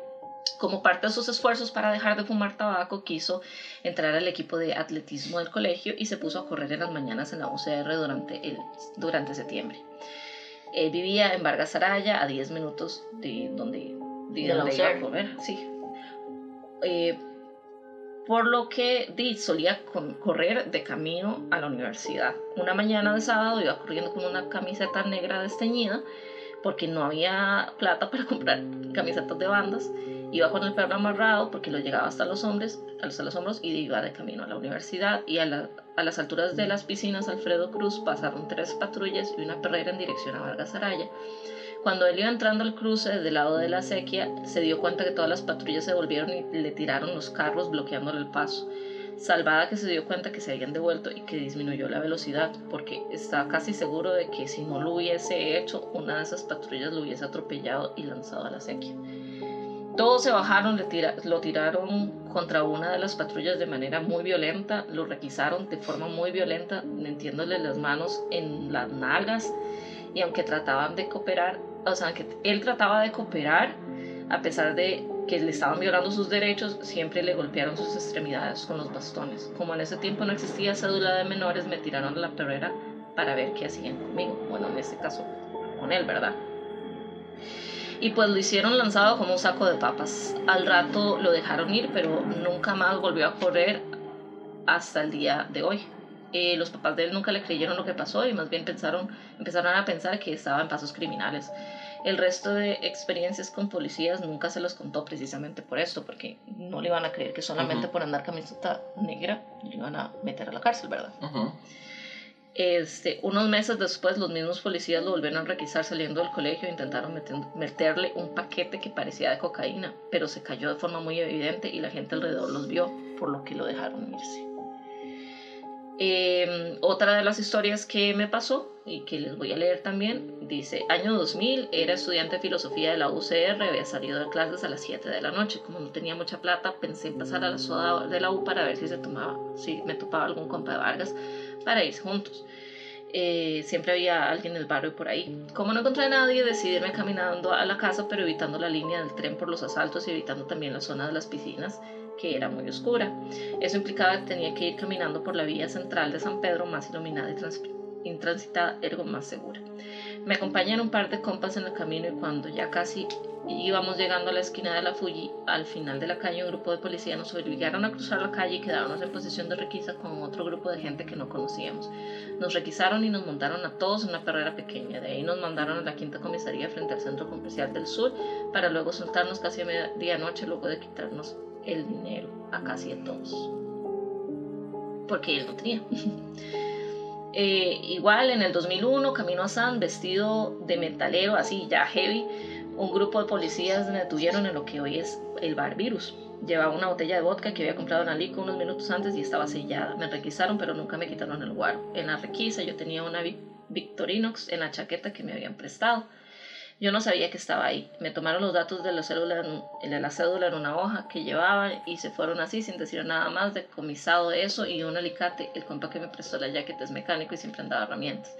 Como parte de sus esfuerzos para dejar de fumar tabaco, quiso entrar al equipo de atletismo del colegio y se puso a correr en las mañanas en la UCR durante, el, durante septiembre. Él vivía en Vargas Araya, a 10 minutos de donde, de De donde iba a correr. Sí. Eh, por lo que di, solía con- correr de camino a la universidad. Una mañana de sábado iba corriendo con una camiseta negra desteñida porque no había plata para comprar camisetas de bandas. Iba con el perro amarrado porque lo llegaba hasta los hombres, hasta los hombros y iba de camino a la universidad. Y a, la- a las alturas de las piscinas Alfredo Cruz pasaron tres patrullas y una perrera en dirección a Vargas Araya. Cuando él iba entrando al cruce del lado de la sequía, se dio cuenta que todas las patrullas se volvieron y le tiraron los carros bloqueándole el paso. Salvada que se dio cuenta que se habían devuelto y que disminuyó la velocidad, porque estaba casi seguro de que si no lo hubiese hecho, una de esas patrullas lo hubiese atropellado y lanzado a la sequía. Todos se bajaron, le tira- lo tiraron contra una de las patrullas de manera muy violenta, lo requisaron de forma muy violenta, metiéndole las manos en las nalgas y aunque trataban de cooperar, o sea, que él trataba de cooperar, a pesar de que le estaban violando sus derechos, siempre le golpearon sus extremidades con los bastones. Como en ese tiempo no existía cédula de menores, me tiraron a la perrera para ver qué hacían conmigo. Bueno, en este caso, con él, ¿verdad? Y pues lo hicieron lanzado como un saco de papas. Al rato lo dejaron ir, pero nunca más volvió a correr hasta el día de hoy. Eh, los papás de él nunca le creyeron lo que pasó y más bien pensaron, empezaron a pensar que estaba en pasos criminales. El resto de experiencias con policías nunca se los contó precisamente por esto, porque no le iban a creer que solamente por andar camiseta negra le iban a meter a la cárcel, ¿verdad? Ujú. Este, unos meses después, los mismos policías lo volvieron a requisar saliendo del colegio e intentaron meterle un paquete que parecía de cocaína, pero se cayó de forma muy evidente y la gente alrededor los vio, por lo que lo dejaron irse. Eh, otra de las historias que me pasó y que les voy a leer también, dice, año 2000, era estudiante de filosofía de la UCR, había salido de clases a las 7 de la noche, como no tenía mucha plata, pensé en pasar a la soda de la U para ver si se tomaba, si me topaba algún compa de Vargas para ir juntos. Eh, siempre había alguien en el barrio por ahí. Como no encontré a nadie, decidí irme caminando a la casa, pero evitando la línea del tren por los asaltos y evitando también la zona de las piscinas, que era muy oscura. Eso implicaba que tenía que ir caminando por la vía central de San Pedro, más iluminada y trans- intransitada, ergo más segura. Me acompañan un par de compas en el camino y cuando ya casi íbamos llegando a la esquina de la Fuji, al final de la calle un grupo de policías nos obligaron a cruzar la calle y quedarnos en posición de requisa con otro grupo de gente que no conocíamos. Nos requisaron y nos montaron a todos en una perrera pequeña. De ahí nos mandaron a la quinta comisaría frente al centro comercial del sur para luego soltarnos casi a medianoche luego de quitarnos el dinero a casi a todos. Porque él no tenía. Eh, igual en el 2001, camino a San, vestido de metalero, así ya heavy, un grupo de policías me detuvieron en lo que hoy es el bar Virus. Llevaba una botella de vodka que había comprado en Alico unos minutos antes y estaba sellada. Me requisaron, pero nunca me quitaron el guaro. En la requisa yo tenía una Victorinox en la chaqueta que me habían prestado. Yo no sabía que estaba ahí. Me tomaron los datos de la cédula en, una hoja que llevaban y se fueron así sin decir nada más, decomisado eso y un alicate. El compa que me prestó la jaqueta es mecánico y siempre andaba herramientas.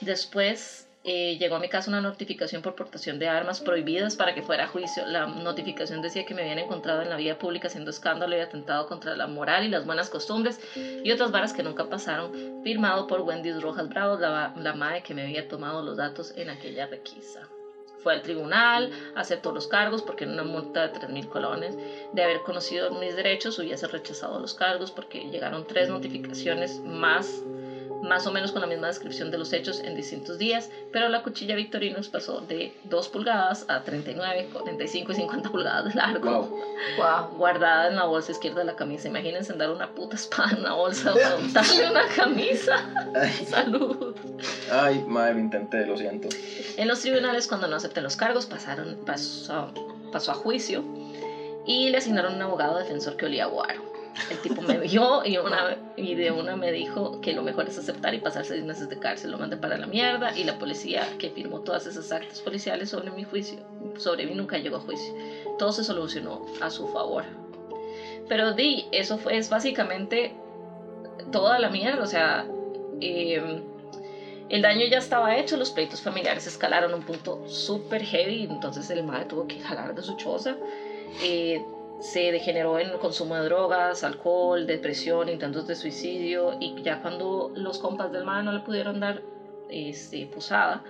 Después eh, llegó a mi casa una notificación por portación de armas prohibidas para que fuera a juicio. La notificación decía que me habían encontrado en la vía pública haciendo escándalo y atentado contra la moral y las buenas costumbres y otras varas que nunca pasaron, firmado por Wendy Rojas Bravo, la, la madre que me había tomado los datos en aquella requisa. Fue al tribunal, aceptó los cargos porque en una multa de 3.000 colones de haber conocido mis derechos hubiese rechazado los cargos porque llegaron tres notificaciones más más o menos con la misma descripción de los hechos en distintos días, pero la cuchilla Victorinos pasó de 2 pulgadas a 39, 45 y 50 pulgadas de largo. Wow. Guardada en la bolsa izquierda de la camisa. Imagínense andar una puta espada en la bolsa montarle una camisa. Salud. Ay, madre, intenté, lo siento. En los tribunales, cuando no acepté los cargos, pasaron, pasó, pasó a juicio y le asignaron un abogado defensor que olía guaro. El tipo me vio y, una, y de una me dijo que lo mejor es aceptar y pasar seis meses de cárcel. Lo mandé para la mierda y la policía que firmó todas esas actas policiales sobre mi juicio, sobre mí nunca llegó a juicio. Todo se solucionó a su favor. Pero di, eso fue, es básicamente toda la mierda. O sea, em, el daño ya estaba hecho, los pleitos familiares escalaron a un punto súper heavy, entonces el madre tuvo que jalar de su choza. Eh, se degeneró en consumo de drogas, alcohol, depresión, intentos de suicidio y ya cuando los compas del man no le pudieron dar este, posada,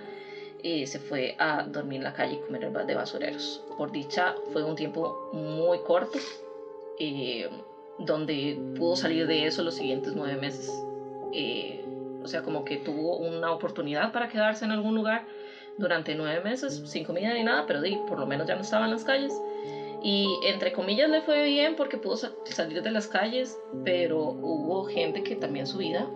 eh, se fue a dormir en la calle y comer de basureros. Por dicha fue un tiempo muy corto, eh, donde pudo salir de eso los siguientes nueve meses. Eh, o sea, como que tuvo una oportunidad para quedarse en algún lugar durante nueve meses, sin comida ni nada, pero di, por lo menos ya no estaba en las calles y entre comillas le fue bien porque pudo salir de las calles, pero hubo gente que también su vida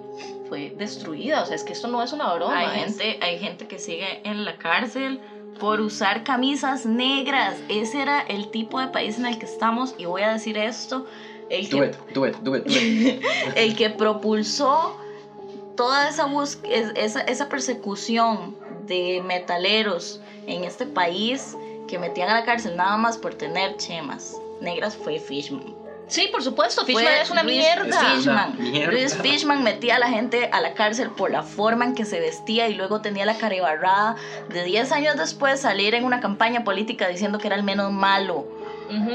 fue destruida. O sea, es que esto no es una broma. Hay, gente, hay gente que sigue en la cárcel por usar camisas negras. Ese era el tipo de país en el que estamos. Y voy a decir esto. El que, el que propulsó toda esa, esa, esa persecución de metaleros en este país que metían a la cárcel nada más por tener chemas negras fue Fishman. Sí, por supuesto, Fishman es una mierda. Fishman. Luis Fishman metía a la gente a la cárcel por la forma en que se vestía y luego tenía la carebarrada de 10 años después salir en una campaña política diciendo que era el menos malo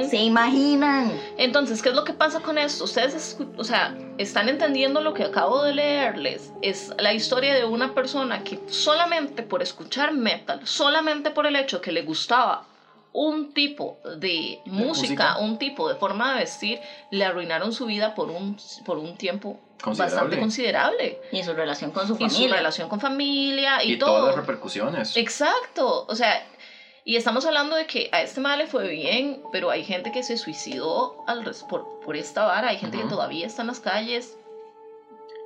¿Se imaginan? Entonces, ¿qué es lo que pasa con esto? Ustedes, o sea, están entendiendo lo que acabo de leerles. Es la historia de una persona que solamente por escuchar metal, solamente por el hecho que le gustaba un tipo de música, un tipo de forma de vestir, le arruinaron su vida por un, por un tiempo bastante considerable. Y su relación con su familia. Y su relación con familia y, y todo. todas las repercusiones. Exacto. O sea, y estamos hablando de que a este mal le fue bien, pero hay gente que se suicidó al por, por esta vara, hay gente que todavía está en las calles.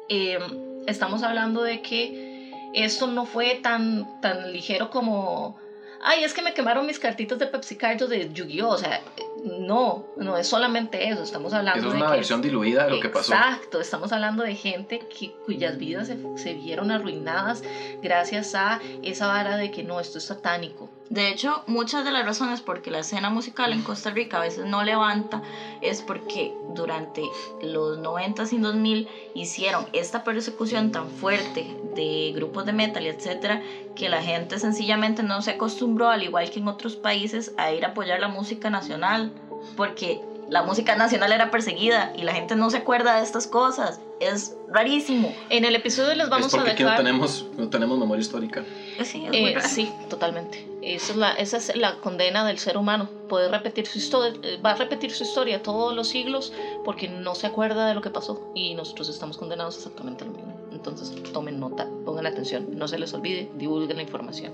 Em, estamos hablando de que esto no fue tan, tan ligero como, ay, es que me quemaron mis cartitas de Pepsi Cardo de Yu-Gi-Oh! O sea, no, no es solamente eso, estamos hablando eso es una versión diluida de lo que pasó. Exacto, estamos hablando de gente que, cuyas vidas se, se vieron arruinadas gracias a esa vara de que no, esto es satánico de hecho, muchas de las razones por que la escena musical en Costa Rica a veces no levanta es porque durante los 90s y 2000 hicieron esta persecución tan fuerte de grupos de metal etcétera que la gente sencillamente no se acostumbró, al igual que en otros países, a ir a apoyar la música nacional porque la música nacional era perseguida y la gente no se acuerda de estas cosas. es rarísimo. En el episodio les vamos es porque a aquí no dejar. tenemos, no tenemos memoria histórica. Sí, es muy Eh, raro. sí, totalmente. Esa es, la, esa es la condena del ser humano. Puede repetir su historia, va a repetir su historia todos los siglos porque no se acuerda de lo que pasó y nosotros estamos condenados exactamente a lo mismo. Entonces tomen nota, pongan atención, no se les olvide, divulguen la información.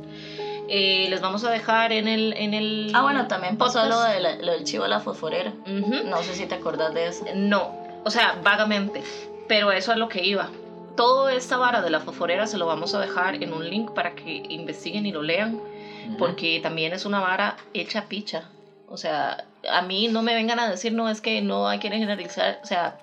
Eh, les vamos a dejar en el, en el Ah, bueno, también pasó lo, podcast. de la- lo del chivo de la fosforera. No sé si te acordás de eso. No, o sea, vagamente, pero eso es lo que iba. Todo esta vara de la fosforera se lo vamos a dejar en un link para que investiguen y lo lean, porque también es una vara hecha picha. O sea, a mí no me vengan a decir, no, es que no hay que generalizar, o sea,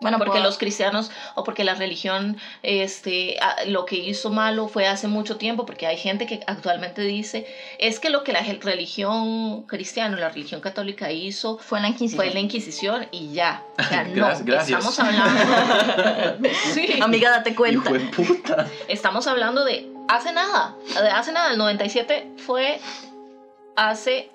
Bueno, porque los cristianos o porque la religión, este, lo que hizo malo fue hace mucho tiempo, porque hay gente que actualmente dice, es que lo que la religión cristiana, la religión católica hizo fue la Inquisición. fue la Inquisición y ya. O sea, no, gracias. estamos hablando. sí, Amiga, date cuenta. Hijo de puta. estamos hablando de hace nada. De hace nada, el 97 fue hace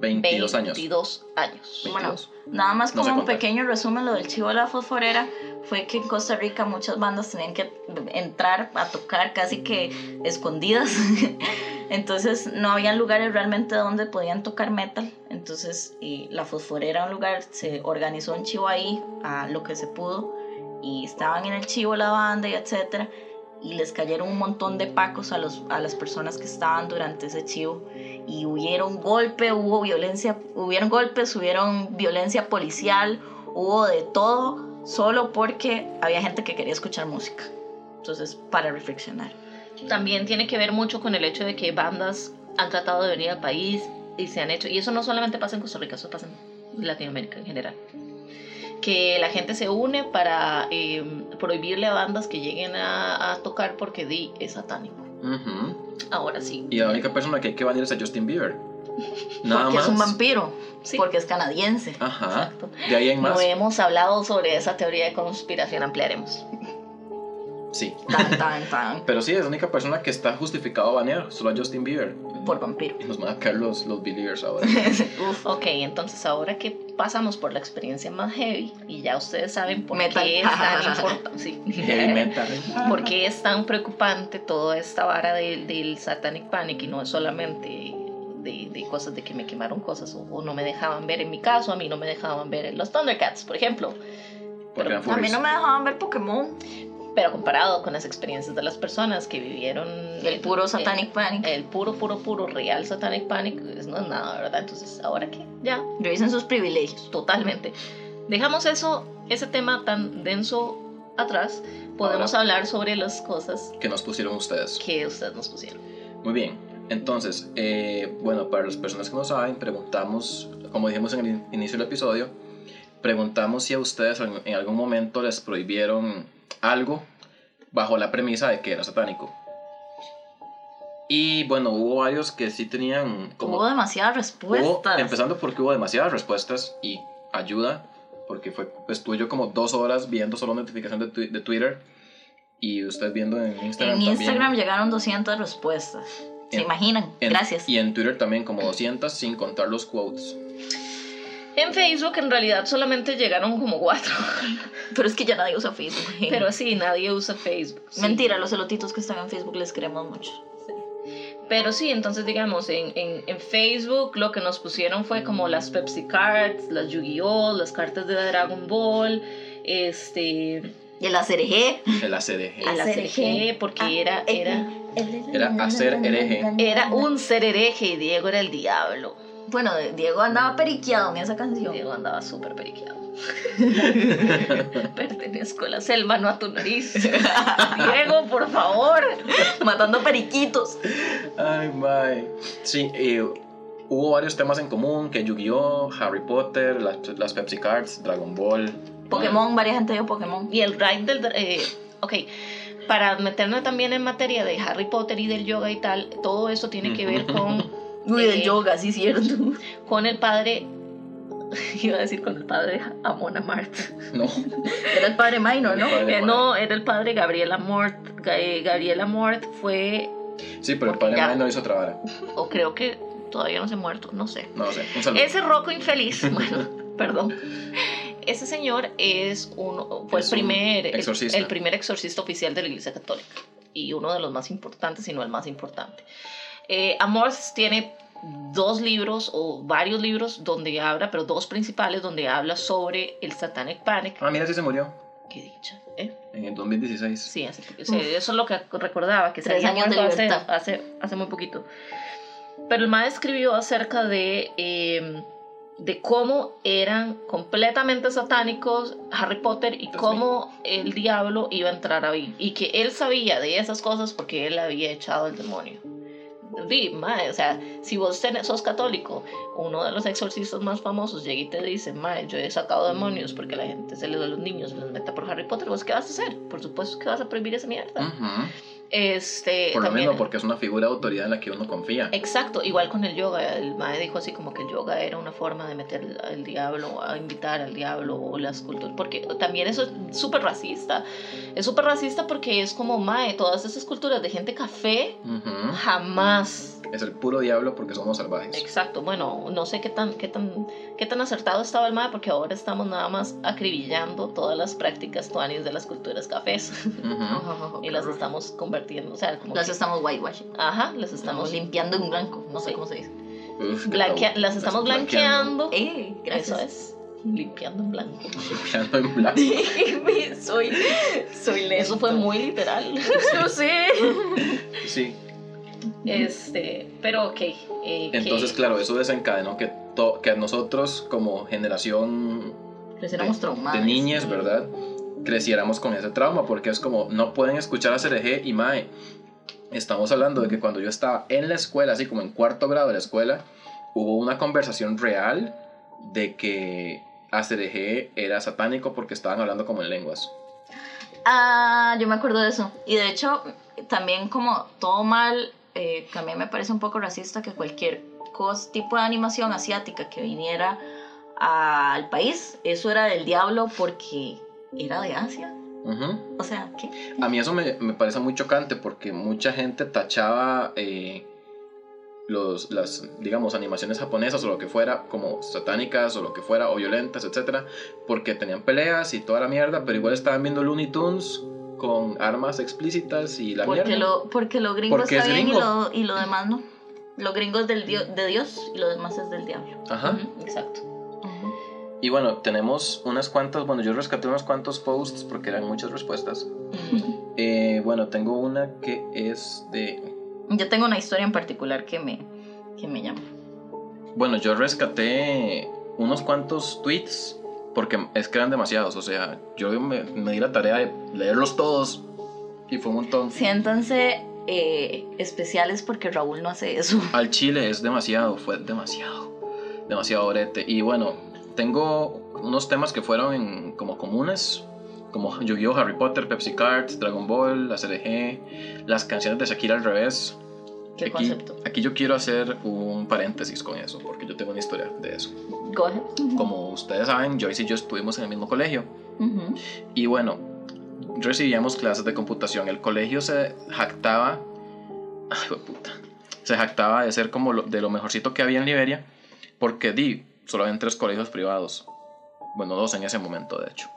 22 años. 22 años. Bueno, 22. nada más No sé como un pequeño resumen, lo del chivo de la fosforera fue que en Costa Rica muchas bandas tenían que entrar a tocar casi que escondidas. Entonces no había lugares realmente donde podían tocar metal. Entonces y la fosforera un lugar, se organizó un chivo ahí a lo que se pudo y estaban en el chivo la banda y etcétera y les cayeron un montón de pacos a, los, a las personas que estaban durante ese chivo y hubieron golpe, hubo violencia, hubieron golpes, hubieron violencia policial, hubo de todo, solo porque había gente que quería escuchar música. Entonces, para reflexionar. También tiene que ver mucho con el hecho de que bandas han tratado de venir al país y se han hecho, y eso no solamente pasa en Costa Rica, eso pasa en Latinoamérica en general. Que la gente se une para eh, prohibirle a bandas que lleguen a, a tocar porque di es satánico. Ahora sí. Y la única persona que hay que banir es a Justin Bieber. Nada porque más. es un vampiro, Sí. porque es canadiense. Ajá. Exacto. De ahí en más. No hemos hablado sobre esa teoría de conspiración, ampliaremos. Sí. Tan, tan, tan, Pero sí, es la única persona que está justificado a banear, solo a Justin Bieber. por vampiro. Y nos van a caer los, los believers ahora. Uf, Ok, entonces ahora que pasamos por la experiencia más heavy y ya ustedes saben por Metal. qué es tan importante, sí. Heavy metal. por qué es tan preocupante toda esta vara del, del Satanic Panic y no es solamente de, de cosas de que me quemaron cosas o, o no me dejaban ver en mi caso, a mí no me dejaban ver en los Thundercats, por ejemplo. Porque a mí no me dejaban ver Pokémon. Pero comparado con las experiencias de las personas que vivieron El puro Satanic Panic. el puro, puro, puro real Satanic Panic, pues no es nada, ¿verdad? Entonces, ¿ahora qué? Ya, Revisen sus privilegios. totalmente. Dejamos eso, ese tema tan denso atrás, podemos Ahora. hablar sobre las cosas Que nos pusieron ustedes. que ustedes nos pusieron. Muy bien. Entonces, eh, bueno, para las personas que no saben, preguntamos, como dijimos en el in- inicio del episodio, preguntamos si a ustedes en, en algún momento les prohibieron algo bajo la premisa de que era satánico. Y bueno, hubo varios que sí tenían como... Hubo demasiadas hubo- respuestas. empezando porque hubo demasiadas respuestas y ayuda, porque fue, pues, estuve yo como dos horas viendo solo notificación de, de Twitter y usted viendo en Instagram en también. Instagram llegaron 200 respuestas. ¿Se En- imaginan? En- Gracias. Y en Twitter también como 200 sin contar los quotes. En Facebook en realidad solamente llegaron como cuatro, Pero es que ya nadie usa Facebook. pero sí, nadie usa Facebook. sí. Mentira, los elotitos que están en Facebook les queremos mucho. Pero sí, entonces digamos, en, en, en Facebook lo que nos pusieron fue como las Pepsi Cards, las Yu-Gi-Oh, las cartas de Dragon Ball, este, Y el ACRG. El ACDG. el Hacer ACG, porque era, era, Era hacer hereje. era un ser hereje y Diego era el diablo. Bueno, Diego andaba periqueado en esa canción. Diego andaba súper periqueado. Pertenezco a la selva, no a tu nariz. Diego, por favor. Matando periquitos. Ay, bye. Sí, eh, hubo varios temas en común, que Yu-Gi-Oh, Harry Potter, las, las Pepsi Cards, Dragon Ball. Pokémon, varias gente dio Pokémon. Y el ride del... eh, ok, para meternos también en materia de Harry Potter y del yoga y tal, todo eso tiene que ver con, Uy, del Eh, yoga, sí, cierto. con el padre... Iba a decir con el padre Amon Amart. No, Era el padre Minor, ¿no? Padre- Eh, no, era el padre Gabriel Amort. Eh, Gabriel Amort fue, sí, pero el padre ya- no hizo otra vara. o creo que todavía no se ha muerto, no sé. No sé, un saludo. Ese roco infeliz, bueno, perdón. ese señor es uno, fue Es el primer, el-. El, primer exorcista oficial de la Iglesia Católica y uno de los más importantes, si no el más importante. Eh, Amorth tiene dos libros o varios libros donde habla, pero dos principales donde habla sobre el Satanic Panic. Ah, mira, sí se murió Qué dicha, ¿eh? en el 2016. Sí, hace sí, eso es lo que recordaba, que se Tres había años de hace, hace, hace muy poquito. Pero el maestro escribió acerca de, eh, de cómo eran completamente satánicos Harry Potter y Dios cómo el diablo iba a entrar ahí. Y que él sabía de esas cosas porque él había echado el demonio. Di, mae, o sea, si vos sos católico, uno de los exorcistas más famosos llega y te dice, mae, yo he sacado demonios porque la gente se les a los niños, se les meta por Harry Potter, ¿vos qué vas a hacer? Por supuesto que vas a prohibir esa mierda. Este, Por lo también- mismo, porque es una figura de autoridad en la que uno confía. Exacto, igual con el yoga, el mae dijo así como que el yoga era una forma de meter al diablo, a invitar al diablo o las culturas, porque también eso es súper racista, es súper racista porque es como mae, todas esas culturas de gente café, Ujú. jamás Es el puro diablo porque somos salvajes. Exacto, bueno, no sé qué tan, qué tan, qué tan acertado estaba el MAE porque ahora estamos nada más acribillando todas las prácticas tuanis de las culturas cafés Ujú. y las estamos convirtiendo, o sea, como Las que- estamos whitewashing. ajá, las Estamos limpiando en blanco. No sé cómo se dice. Uf, blanquea- las estamos blanqueando, Eh, gracias. eso es, limpiando en blanco. Limpiando en blanco. soy, soy lento. Eso fue muy literal. Lo sé. Sí. Este, pero ok. eh, que- Entonces, claro, eso desencadenó que, to- que nosotros como generación Creciéramos traumados. de niñas, ¿verdad? Creciéramos con ese trauma, porque es como, no pueden escuchar a CRG y Mae. Estamos hablando de que cuando yo estaba en la escuela, así como en cuarto grado de la escuela, hubo una conversación real de que ACRG era satánico porque estaban hablando como en lenguas. Ah, yo me acuerdo de eso. Y de hecho, también como todo mal, eh, también me parece un poco racista que cualquier tipo de animación asiática que viniera al país, eso era del diablo porque era de Asia. Ujú. O sea, ¿qué? A mí eso me, me parece muy chocante porque mucha gente tachaba eh, los, las, digamos, animaciones japonesas o lo que fuera como satánicas o lo que fuera o violentas, etcétera, porque tenían peleas y toda la mierda, pero igual estaban viendo Looney Tunes con armas explícitas y la Porque mierda. lo, porque lo gringo Porque está es bien y gringo. lo, y lo demás no. Lo gringo es del dio- de Dios y lo demás es del diablo. Ajá. Ujú, exacto. Y bueno, tenemos unas cuantas, bueno, yo rescaté unos cuantos posts porque eran muchas respuestas. Eh, bueno, tengo una que es de Yo tengo una historia en particular que me, que me llama. Bueno, yo rescaté unos cuantos tweets porque es que eran demasiados. O sea, yo me, me di la tarea de leerlos todos y fue un montón. Siéntanse eh, especiales porque Raúl no hace eso. Al chile es demasiado, fue demasiado, demasiado orete. Y bueno, tengo unos temas que fueron en- como comunes, como Yu-Gi-Oh, Harry Potter, Pepsi Cards, Dragon Ball, la CDG, las canciones de Shakira al revés. ¿Qué aquí, concepto? aquí yo quiero hacer un paréntesis con eso, porque yo tengo una historia de eso. Go ahead. Como ustedes saben, Joyce y yo estuvimos en el mismo colegio. Ujú. Y bueno, recibíamos clases de computación. El colegio se jactaba. Ay, puta. Se jactaba de ser como lo- de lo mejorcito que había en Liberia. Porque di, solo habían tres colegios privados. Bueno, dos en ese momento, de hecho.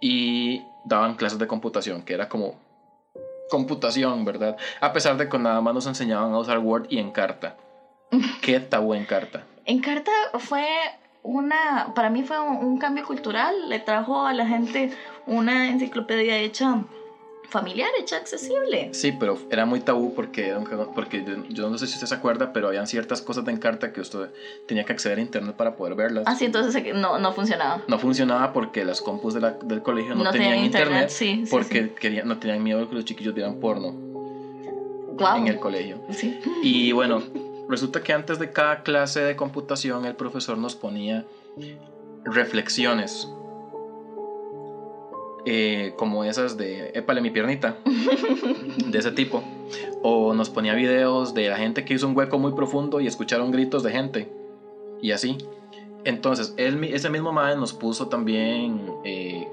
Y daban clases de computación, que era como computación, ¿verdad? A pesar de que nada más nos enseñaban a usar Word y Encarta. Qué tabú Encarta. Encarta fue una, para mí fue un, un cambio cultural, le trajo a la gente una enciclopedia hecha familiar, hecha accesible. Sí, pero era muy tabú porque, era un cagón- porque yo, yo no sé si usted se acuerda, pero habían ciertas cosas de Encarta que usted tenía que acceder a internet para poder verlas. Así entonces eh, no, no funcionaba. No funcionaba porque las compus de la- del colegio no, tenían, internet, sí, sí, porque sí. querían, no tenían miedo de que los chiquillos vieran porno en el colegio. Sí. Y bueno, resulta que antes de cada clase de computación el profesor nos ponía reflexiones. Eh, como esas de épale mi piernita, de ese tipo. O nos ponía videos de la gente que hizo un hueco muy profundo y escucharon gritos de gente. Y así. Entonces, él, ese mismo madre nos puso también eh,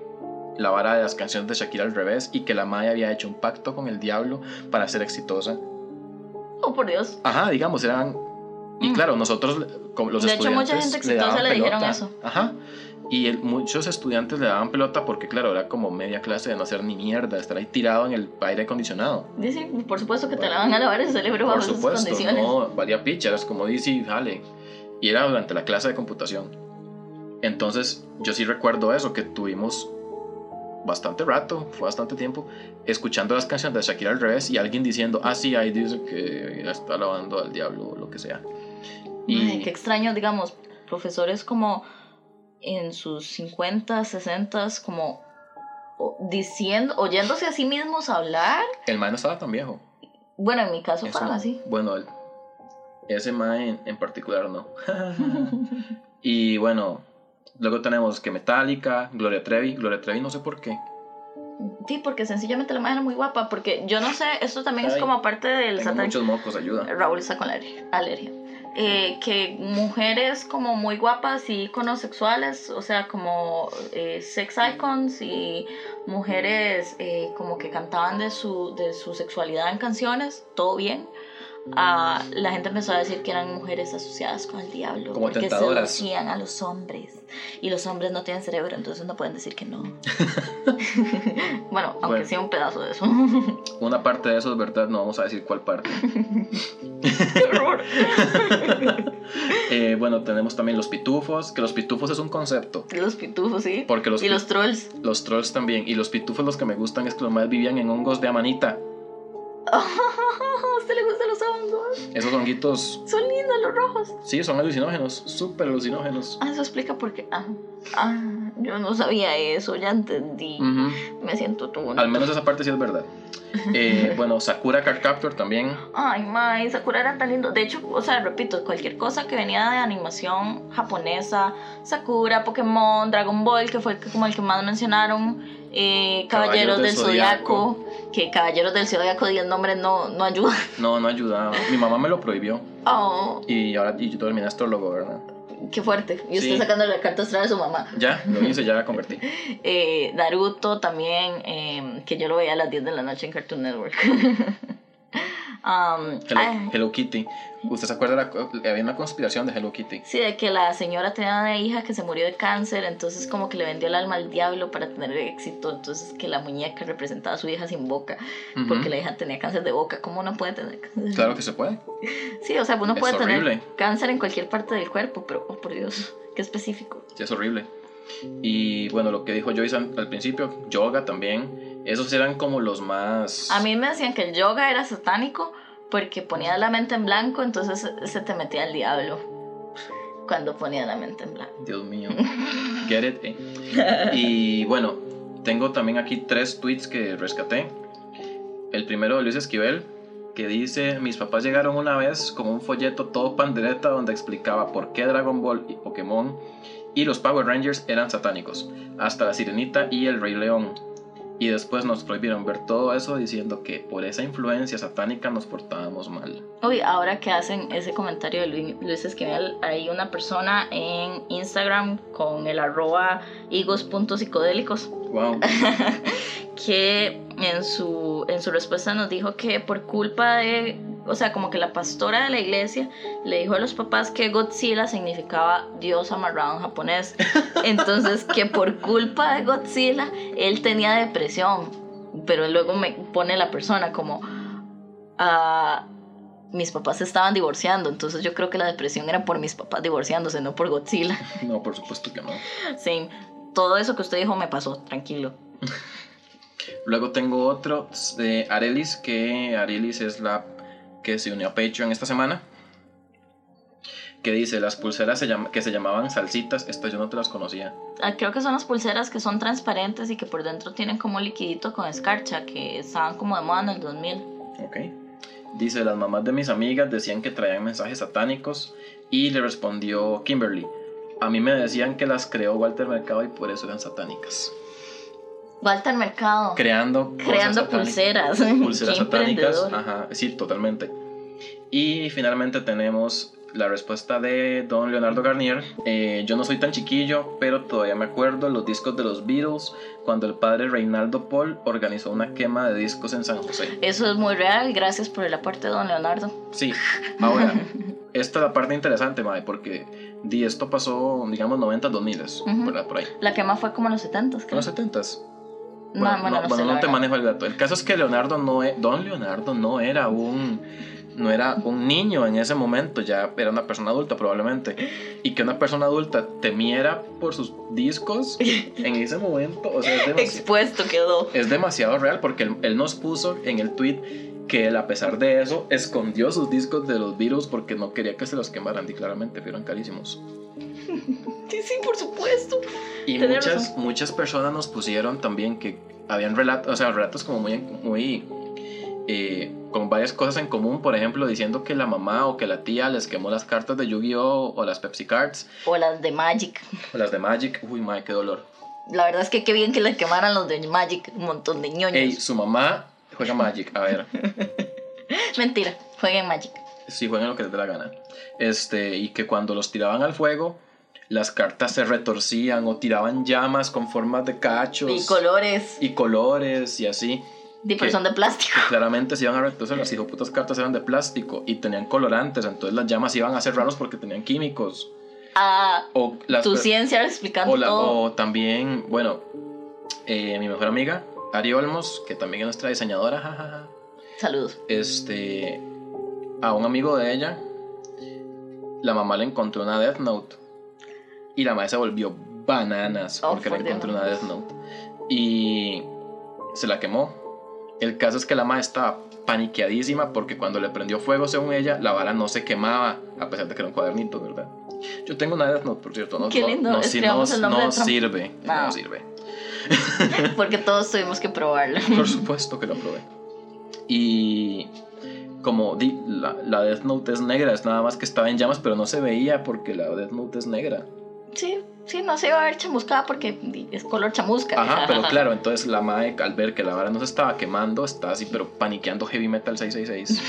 la vara de las canciones de Shakira al revés y que la madre había hecho un pacto con el diablo para ser exitosa. Oh, por Dios. Ajá, digamos, eran... Y Mm. claro, nosotros, como los De hecho, mucha estudiantes... gente le exitosa daban le dijeron pelota. eso. Ajá. Y el- muchos estudiantes le daban pelota porque, claro, era como media clase de no hacer ni mierda, estar ahí tirado en el aire acondicionado. Dice, por supuesto que te la van a lavar el cerebro bajo Por esas supuesto, condiciones. no valía picha, eras como dice, jale. Y era durante la clase de computación. Entonces, yo sí recuerdo eso, que tuvimos bastante rato, fue bastante tiempo, escuchando las canciones de Shakira al revés y alguien diciendo, ah, sí, ahí dice que está alabando al diablo o lo que sea. Y Ay, qué extraño, digamos, profesores como en sus 50, 60, como diciendo, oyéndose a sí mismos hablar. el man no estaba tan viejo. Bueno, en mi caso Eso- fueron así. Bueno, el- ese man en, en particular no. y bueno, luego tenemos que Metallica, Gloria Trevi. Gloria Trevi no sé por qué. Sí, porque sencillamente la madre era muy guapa. Porque yo no sé, esto también es como parte del Tengo satán. muchos mocos, ayuda. Raúl está con la alergia. Eh, que mujeres como muy guapas y iconos sexuales, o sea, como eh, sex icons y mujeres eh, como que cantaban de su, de su sexualidad en canciones, todo bien. Ah, la gente empezó a decir que eran mujeres asociadas con el diablo Como porque tentadoras. seducían a los hombres y los hombres no tienen cerebro entonces no pueden decir que no bueno aunque Bueno. sea un pedazo de eso Una parte de eso es verdad, no vamos a decir cuál parte. qué horror Eh, bueno, tenemos también los pitufos, que los pitufos es un concepto. los pitufos sí Porque los, y los trolls los trolls también. Y los pitufos los que me gustan es que los más vivían en hongos de amanita. ¿A usted le gustan los hongos? Esos honguitos, Son lindos los rojos. sí, son alucinógenos, súper alucinógenos. Ah, eso explica por qué. Ah, ah, yo no sabía eso, ya entendí. Me siento tú. Al menos esa parte sí es verdad. Eh, bueno, Sakura Card Captor también. Ay, Mai, Sakura era tan lindo. De hecho, o sea, repito, cualquier cosa que venía de animación japonesa, Sakura, Pokémon, Dragon Ball, que fue como el que más mencionaron, eh, Caballeros, del, Zodiaco, que Caballeros del Zodiaco y el nombre no, no ayuda. No, no ayudaba. Mi mamá me lo prohibió. Oh, Y ahora y yo terminé astrólogo, ¿verdad? qué fuerte. Y usted Sí. sacando la carta astral de su mamá. Ya, lo hice, ya la convertí. Eh, Naruto también, eh, que yo lo veía a las 10 de la noche en Cartoon Network. Um, Hello, Hello Kitty. ¿Usted se acuerda? La, que había una conspiración de Hello Kitty. sí, de que la señora tenía una hija que se murió de cáncer, entonces como que le vendió el alma al diablo para tener éxito, entonces que la muñeca representaba a su hija sin boca, Ujú. porque la hija tenía cáncer de boca. ¿Cómo uno puede tener cáncer? Claro que se puede. Sí, o sea, uno Es puede tener horrible. cáncer en cualquier parte del cuerpo, pero, oh por Dios, qué específico. Sí, es horrible. Y bueno, lo que dijo Joyce al principio, yoga también. Esos eran como los más. A mí me decían que el yoga era satánico porque ponía la mente en blanco, entonces se te metía el diablo cuando ponía la mente en blanco. Dios mío. Get it. eh. Y bueno, tengo también aquí tres tweets que rescaté. El primero de Luis Esquivel, que dice: Mis papás llegaron una vez con un folleto todo pandereta donde explicaba por qué Dragon Ball y Pokémon y los Power Rangers eran satánicos, hasta la Sirenita y el Rey León. Y después nos prohibieron ver todo eso diciendo que por esa influencia satánica nos portábamos mal. Uy, ahora que hacen ese comentario de Luis, Luis Esquivel, hay una persona en Instagram con el arroba higos.psicodélicos Wow. que en su, en su respuesta nos dijo que por culpa de, o sea, como que la pastora de la iglesia le dijo a los papás que Godzilla significaba Dios amarrado en japonés. Entonces, que por culpa de Godzilla, él tenía depresión. Pero luego me pone la persona como, ah, mis papás se estaban divorciando, entonces yo creo que la depresión era por mis papás divorciándose, no por Godzilla. No, por supuesto que no. Sí, todo eso que usted dijo me pasó, tranquilo. Luego tengo otro de Arelis, que Arelis es la que se unió a Patreon esta semana. Que dice, las pulseras se llama- que se llamaban salsitas, estas yo no te las conocía. Ah, Creo que son las pulseras que son transparentes y que por dentro tienen como un liquidito con escarcha, que estaban como de moda en el 2000. Ok. Dice, las mamás de mis amigas decían que traían mensajes satánicos y le respondió Kimberly. A mí me decían que las creó Walter Mercado y por eso eran satánicas. Walter Mercado, Creando, creando satánicas. pulseras. pulseras satánicas. Ajá, sí, totalmente. Y finalmente tenemos la respuesta de don Leonardo Garnier. Eh, yo no soy tan chiquillo, pero todavía me acuerdo los discos de los Beatles cuando el padre Reinaldo Paul organizó una quema de discos en San José. Eso es muy real, gracias por el aporte, don Leonardo. Sí, ahora, esta es la parte interesante, mae, porque di, esto pasó, digamos, 90, 2000, Ujú. ¿verdad? Por ahí. La quema fue como en los 70 En creo. los 70 No, Bueno, bueno, no, no bueno, no te manejo el dato. El caso es que Leonardo no e- Don Leonardo no era un no era un niño en ese momento, ya era una persona adulta probablemente. Y que una persona adulta temiera por sus discos en ese momento, o sea, es demasiado, Expuesto quedó. es demasiado real porque él, él nos puso en el tweet que él a pesar de eso escondió sus discos de los virus porque no quería que se los quemaran y claramente fueron carísimos. Sí, sí, por supuesto. Y muchas, razón. muchas personas nos pusieron también que habían relatos, o sea, relatos como muy, muy eh, con varias cosas en común, por ejemplo, diciendo que la mamá o que la tía les quemó las cartas de Yu-Gi-Oh! o las Pepsi Cards O las de Magic. o las de Magic. Uy, madre, qué dolor. La verdad es que qué bien que le quemaran los de Magic. Un montón de ñoños. Ey, su mamá juega Magic, a ver, Mentira, jueguen Magic. si juegan lo que les dé la gana. Este, y que cuando los tiraban al fuego, las cartas se retorcían o tiraban llamas con formas de cachos Y colores. y colores y así. De ¿Qué? son de plástico. que claramente se iban a entonces las hijoputas cartas eran de plástico y tenían colorantes, entonces las llamas iban a ser raros porque tenían químicos. Ah, O, las, tu ciencia explicando o, la- todo. o también, bueno, eh, mi mejor amiga, Ari Olmos, que también es nuestra diseñadora, jajaja, Saludos. este, a un amigo de ella, la mamá le encontró una Death Note y la madre se volvió bananas Oh, porque le encontró una Death Note y se la quemó. El caso es que la madre estaba paniqueadísima porque cuando le prendió fuego, según ella, la vara no se quemaba, a pesar de que era un cuadernito, ¿verdad? Yo tengo una Death Note, por cierto. No, Qué lindo, No, si no, no sirve. Ah. No sirve. Porque todos tuvimos que probarlo. Por supuesto que lo probé. Y como di, la, la Death Note es negra, es nada más que estaba en llamas, pero no se veía porque la Death Note es negra. Sí, sí, no se iba a ver chamuscada porque es color chamusca. Ajá, pero claro, entonces la madre al ver que la vara no se estaba quemando, está así, pero paniqueando Heavy Metal 666.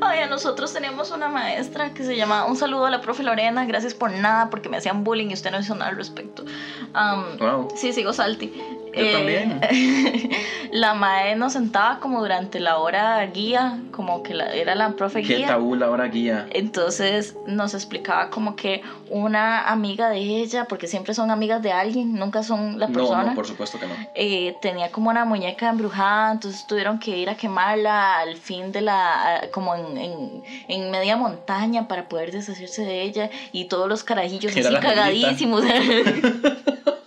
Ay, a nosotros teníamos una maestra que se llamaba Un saludo a la profe Lorena, gracias por nada, porque me hacían bullying y usted no hizo nada al respecto. Am, Wow. sí, sigo salty. Yo también. la mae nos sentaba como durante la hora guía, como que la- era la profe Qué guía. tabú la hora guía. Entonces nos explicaba como que una amiga de ella, porque siempre son amigas de alguien, nunca son la No, persona. no, por supuesto que no. eh, tenía como una muñeca embrujada, entonces tuvieron que ir a quemarla al fin de la, como en, en, en media montaña para poder deshacerse de ella y todos los carajillos así cagadísimos.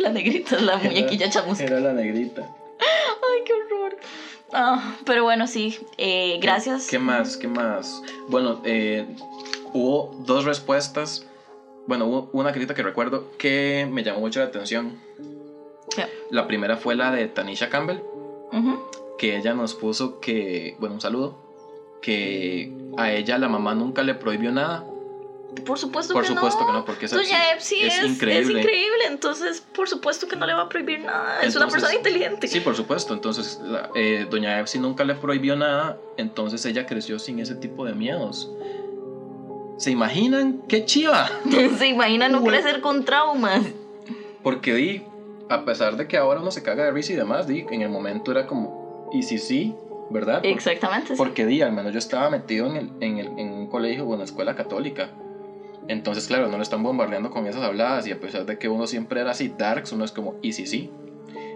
la negrita es la muñequilla chamusca. Era la negrita. Ay, qué horror. Ah, pero bueno, sí, eh, gracias. ¿Qué más? ¿Qué más? Bueno, eh, hubo dos respuestas. Bueno, hubo una crítica que recuerdo que me llamó mucho la atención. La primera fue la de Tanisha Campbell, que ella nos puso que, bueno, un saludo, que a ella la mamá nunca le prohibió nada. Por supuesto Por que supuesto no. que no, porque esa Doña Epsi es es, es increíble. entonces por supuesto que no le va a prohibir nada. es una persona inteligente. Sí, por supuesto. Entonces, la- eh, Doña Epsi nunca le prohibió nada, entonces ella creció sin ese tipo de miedos. ¿Se imaginan? ¡Qué chiva! Se imagina no crecer con traumas. Porque di, a pesar de que ahora uno se caga de risa y demás, di, en el momento era como, ¿y si sí? ¿Verdad? Exactamente. sí. Porque di, al menos yo estaba metido en, el, en, el- en un colegio o en una escuela católica. Entonces, claro, no lo están bombardeando con esas habladas y a pesar de que uno siempre era así darks, uno es como, ¿y si sí?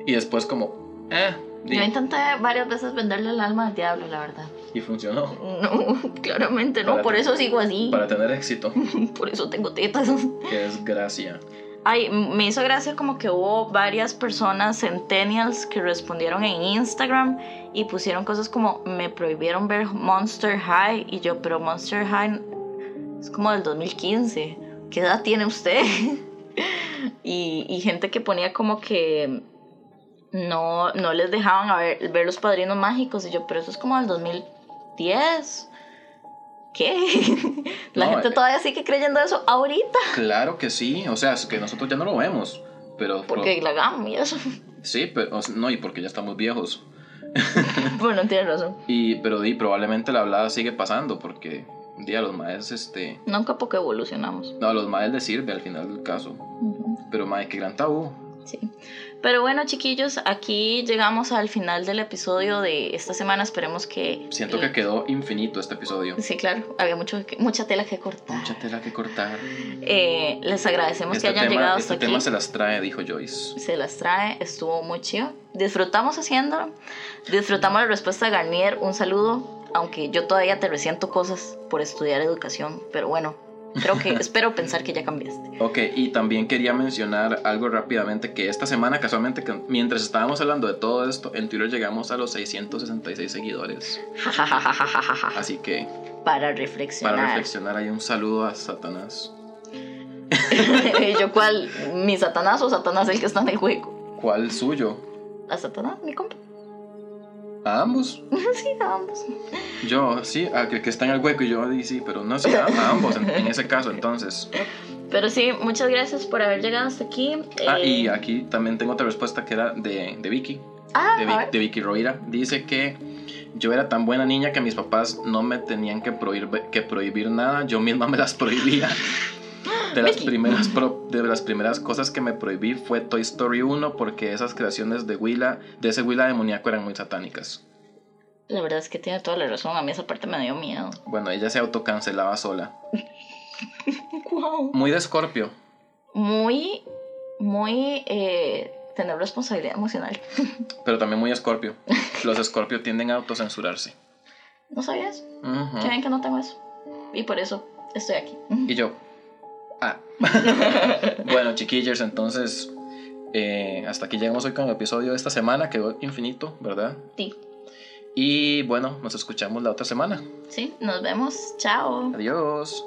Y después como, eh, Yo intenté varias veces venderle el alma al diablo, la verdad. y funcionó. No, claramente no. Para Por eso sigo así. Para tener éxito, Por eso tengo tetas. que desgracia. Ay, me hizo gracia como que hubo varias personas centennials que respondieron en Instagram y pusieron cosas como me prohibieron ver Monster High y yo, pero Monster High es como del 2015. ¿Qué edad tiene usted? y, y gente que ponía como que no, no les dejaban a ver, ver los padrinos mágicos y yo, pero eso es como del 2010. ¿Qué? La No, gente eh. todavía sigue creyendo eso ahorita. Claro que sí, o sea, es que nosotros ya no lo vemos. Pero, Porque la gama y eso. sí, pero, no, y porque ya estamos viejos. bueno, tienes razón. Y, pero di, probablemente la hablada sigue pasando porque un día los maes, este, Nunca poco evolucionamos. no, a los maes les sirve al final del caso. Ujú. Pero mae, qué gran tabú. Sí. Pero bueno, chiquillos, aquí llegamos al final del episodio de esta semana. Esperemos que. Siento que quedó infinito este episodio. Sí, claro. Había mucho, mucha tela que cortar. Mucha tela que cortar. Eh, les agradecemos Este que hayan tema, llegado este hasta aquí. tema se las trae, dijo Joyce. se las trae, estuvo muy chido. Disfrutamos haciéndolo, disfrutamos la respuesta de Garnier, un saludo, aunque yo todavía te resiento cosas por estudiar educación, pero bueno, creo que espero pensar que ya cambiaste. Ok, y también quería mencionar algo rápidamente, que esta semana casualmente, que mientras estábamos hablando de todo esto, en Twitter llegamos a los 666 seguidores. Así que para reflexionar. para reflexionar hay un saludo a Satanás. ¿Y yo cuál? ¿Mi Satanás o Satanás el que está en el juego? ¿Cuál suyo? ¿A Satanás, mi compa? ¿A ambos? sí, a ambos. Yo, sí, a que, que está en el hueco y yo, sí, pero no sé, a, a ambos en, en ese caso, entonces. Pero sí, muchas gracias por haber llegado hasta aquí. Ah, Eh, y aquí también tengo otra respuesta que era de, de Vicky. ah, de, Vi- de Vicky Rovira. Dice que yo era tan buena niña que mis papás no me tenían que prohibir, que prohibir nada, yo misma me las prohibía. De las, primeras pro- de las primeras cosas que me prohibí fue Toy Story 1 porque esas creaciones de Willa, de ese Willa demoníaco eran muy satánicas. La verdad es que tiene toda la razón. A mí esa parte me dio miedo. Bueno, ella se autocancelaba sola. Wow. Muy de Scorpio. Muy, muy eh, tener responsabilidad emocional. Pero también muy Scorpio. Los Scorpio tienden a autocensurarse. ¿No sabías? Ujú. ¿Qué ven que no tengo eso? Y por eso estoy aquí. Y yo. Ah. bueno, chiquillers, entonces. eh, hasta aquí llegamos hoy con el episodio de esta semana. Quedó infinito, ¿verdad? Sí. Y bueno, nos escuchamos la otra semana. Sí, nos vemos. Chao. Adiós.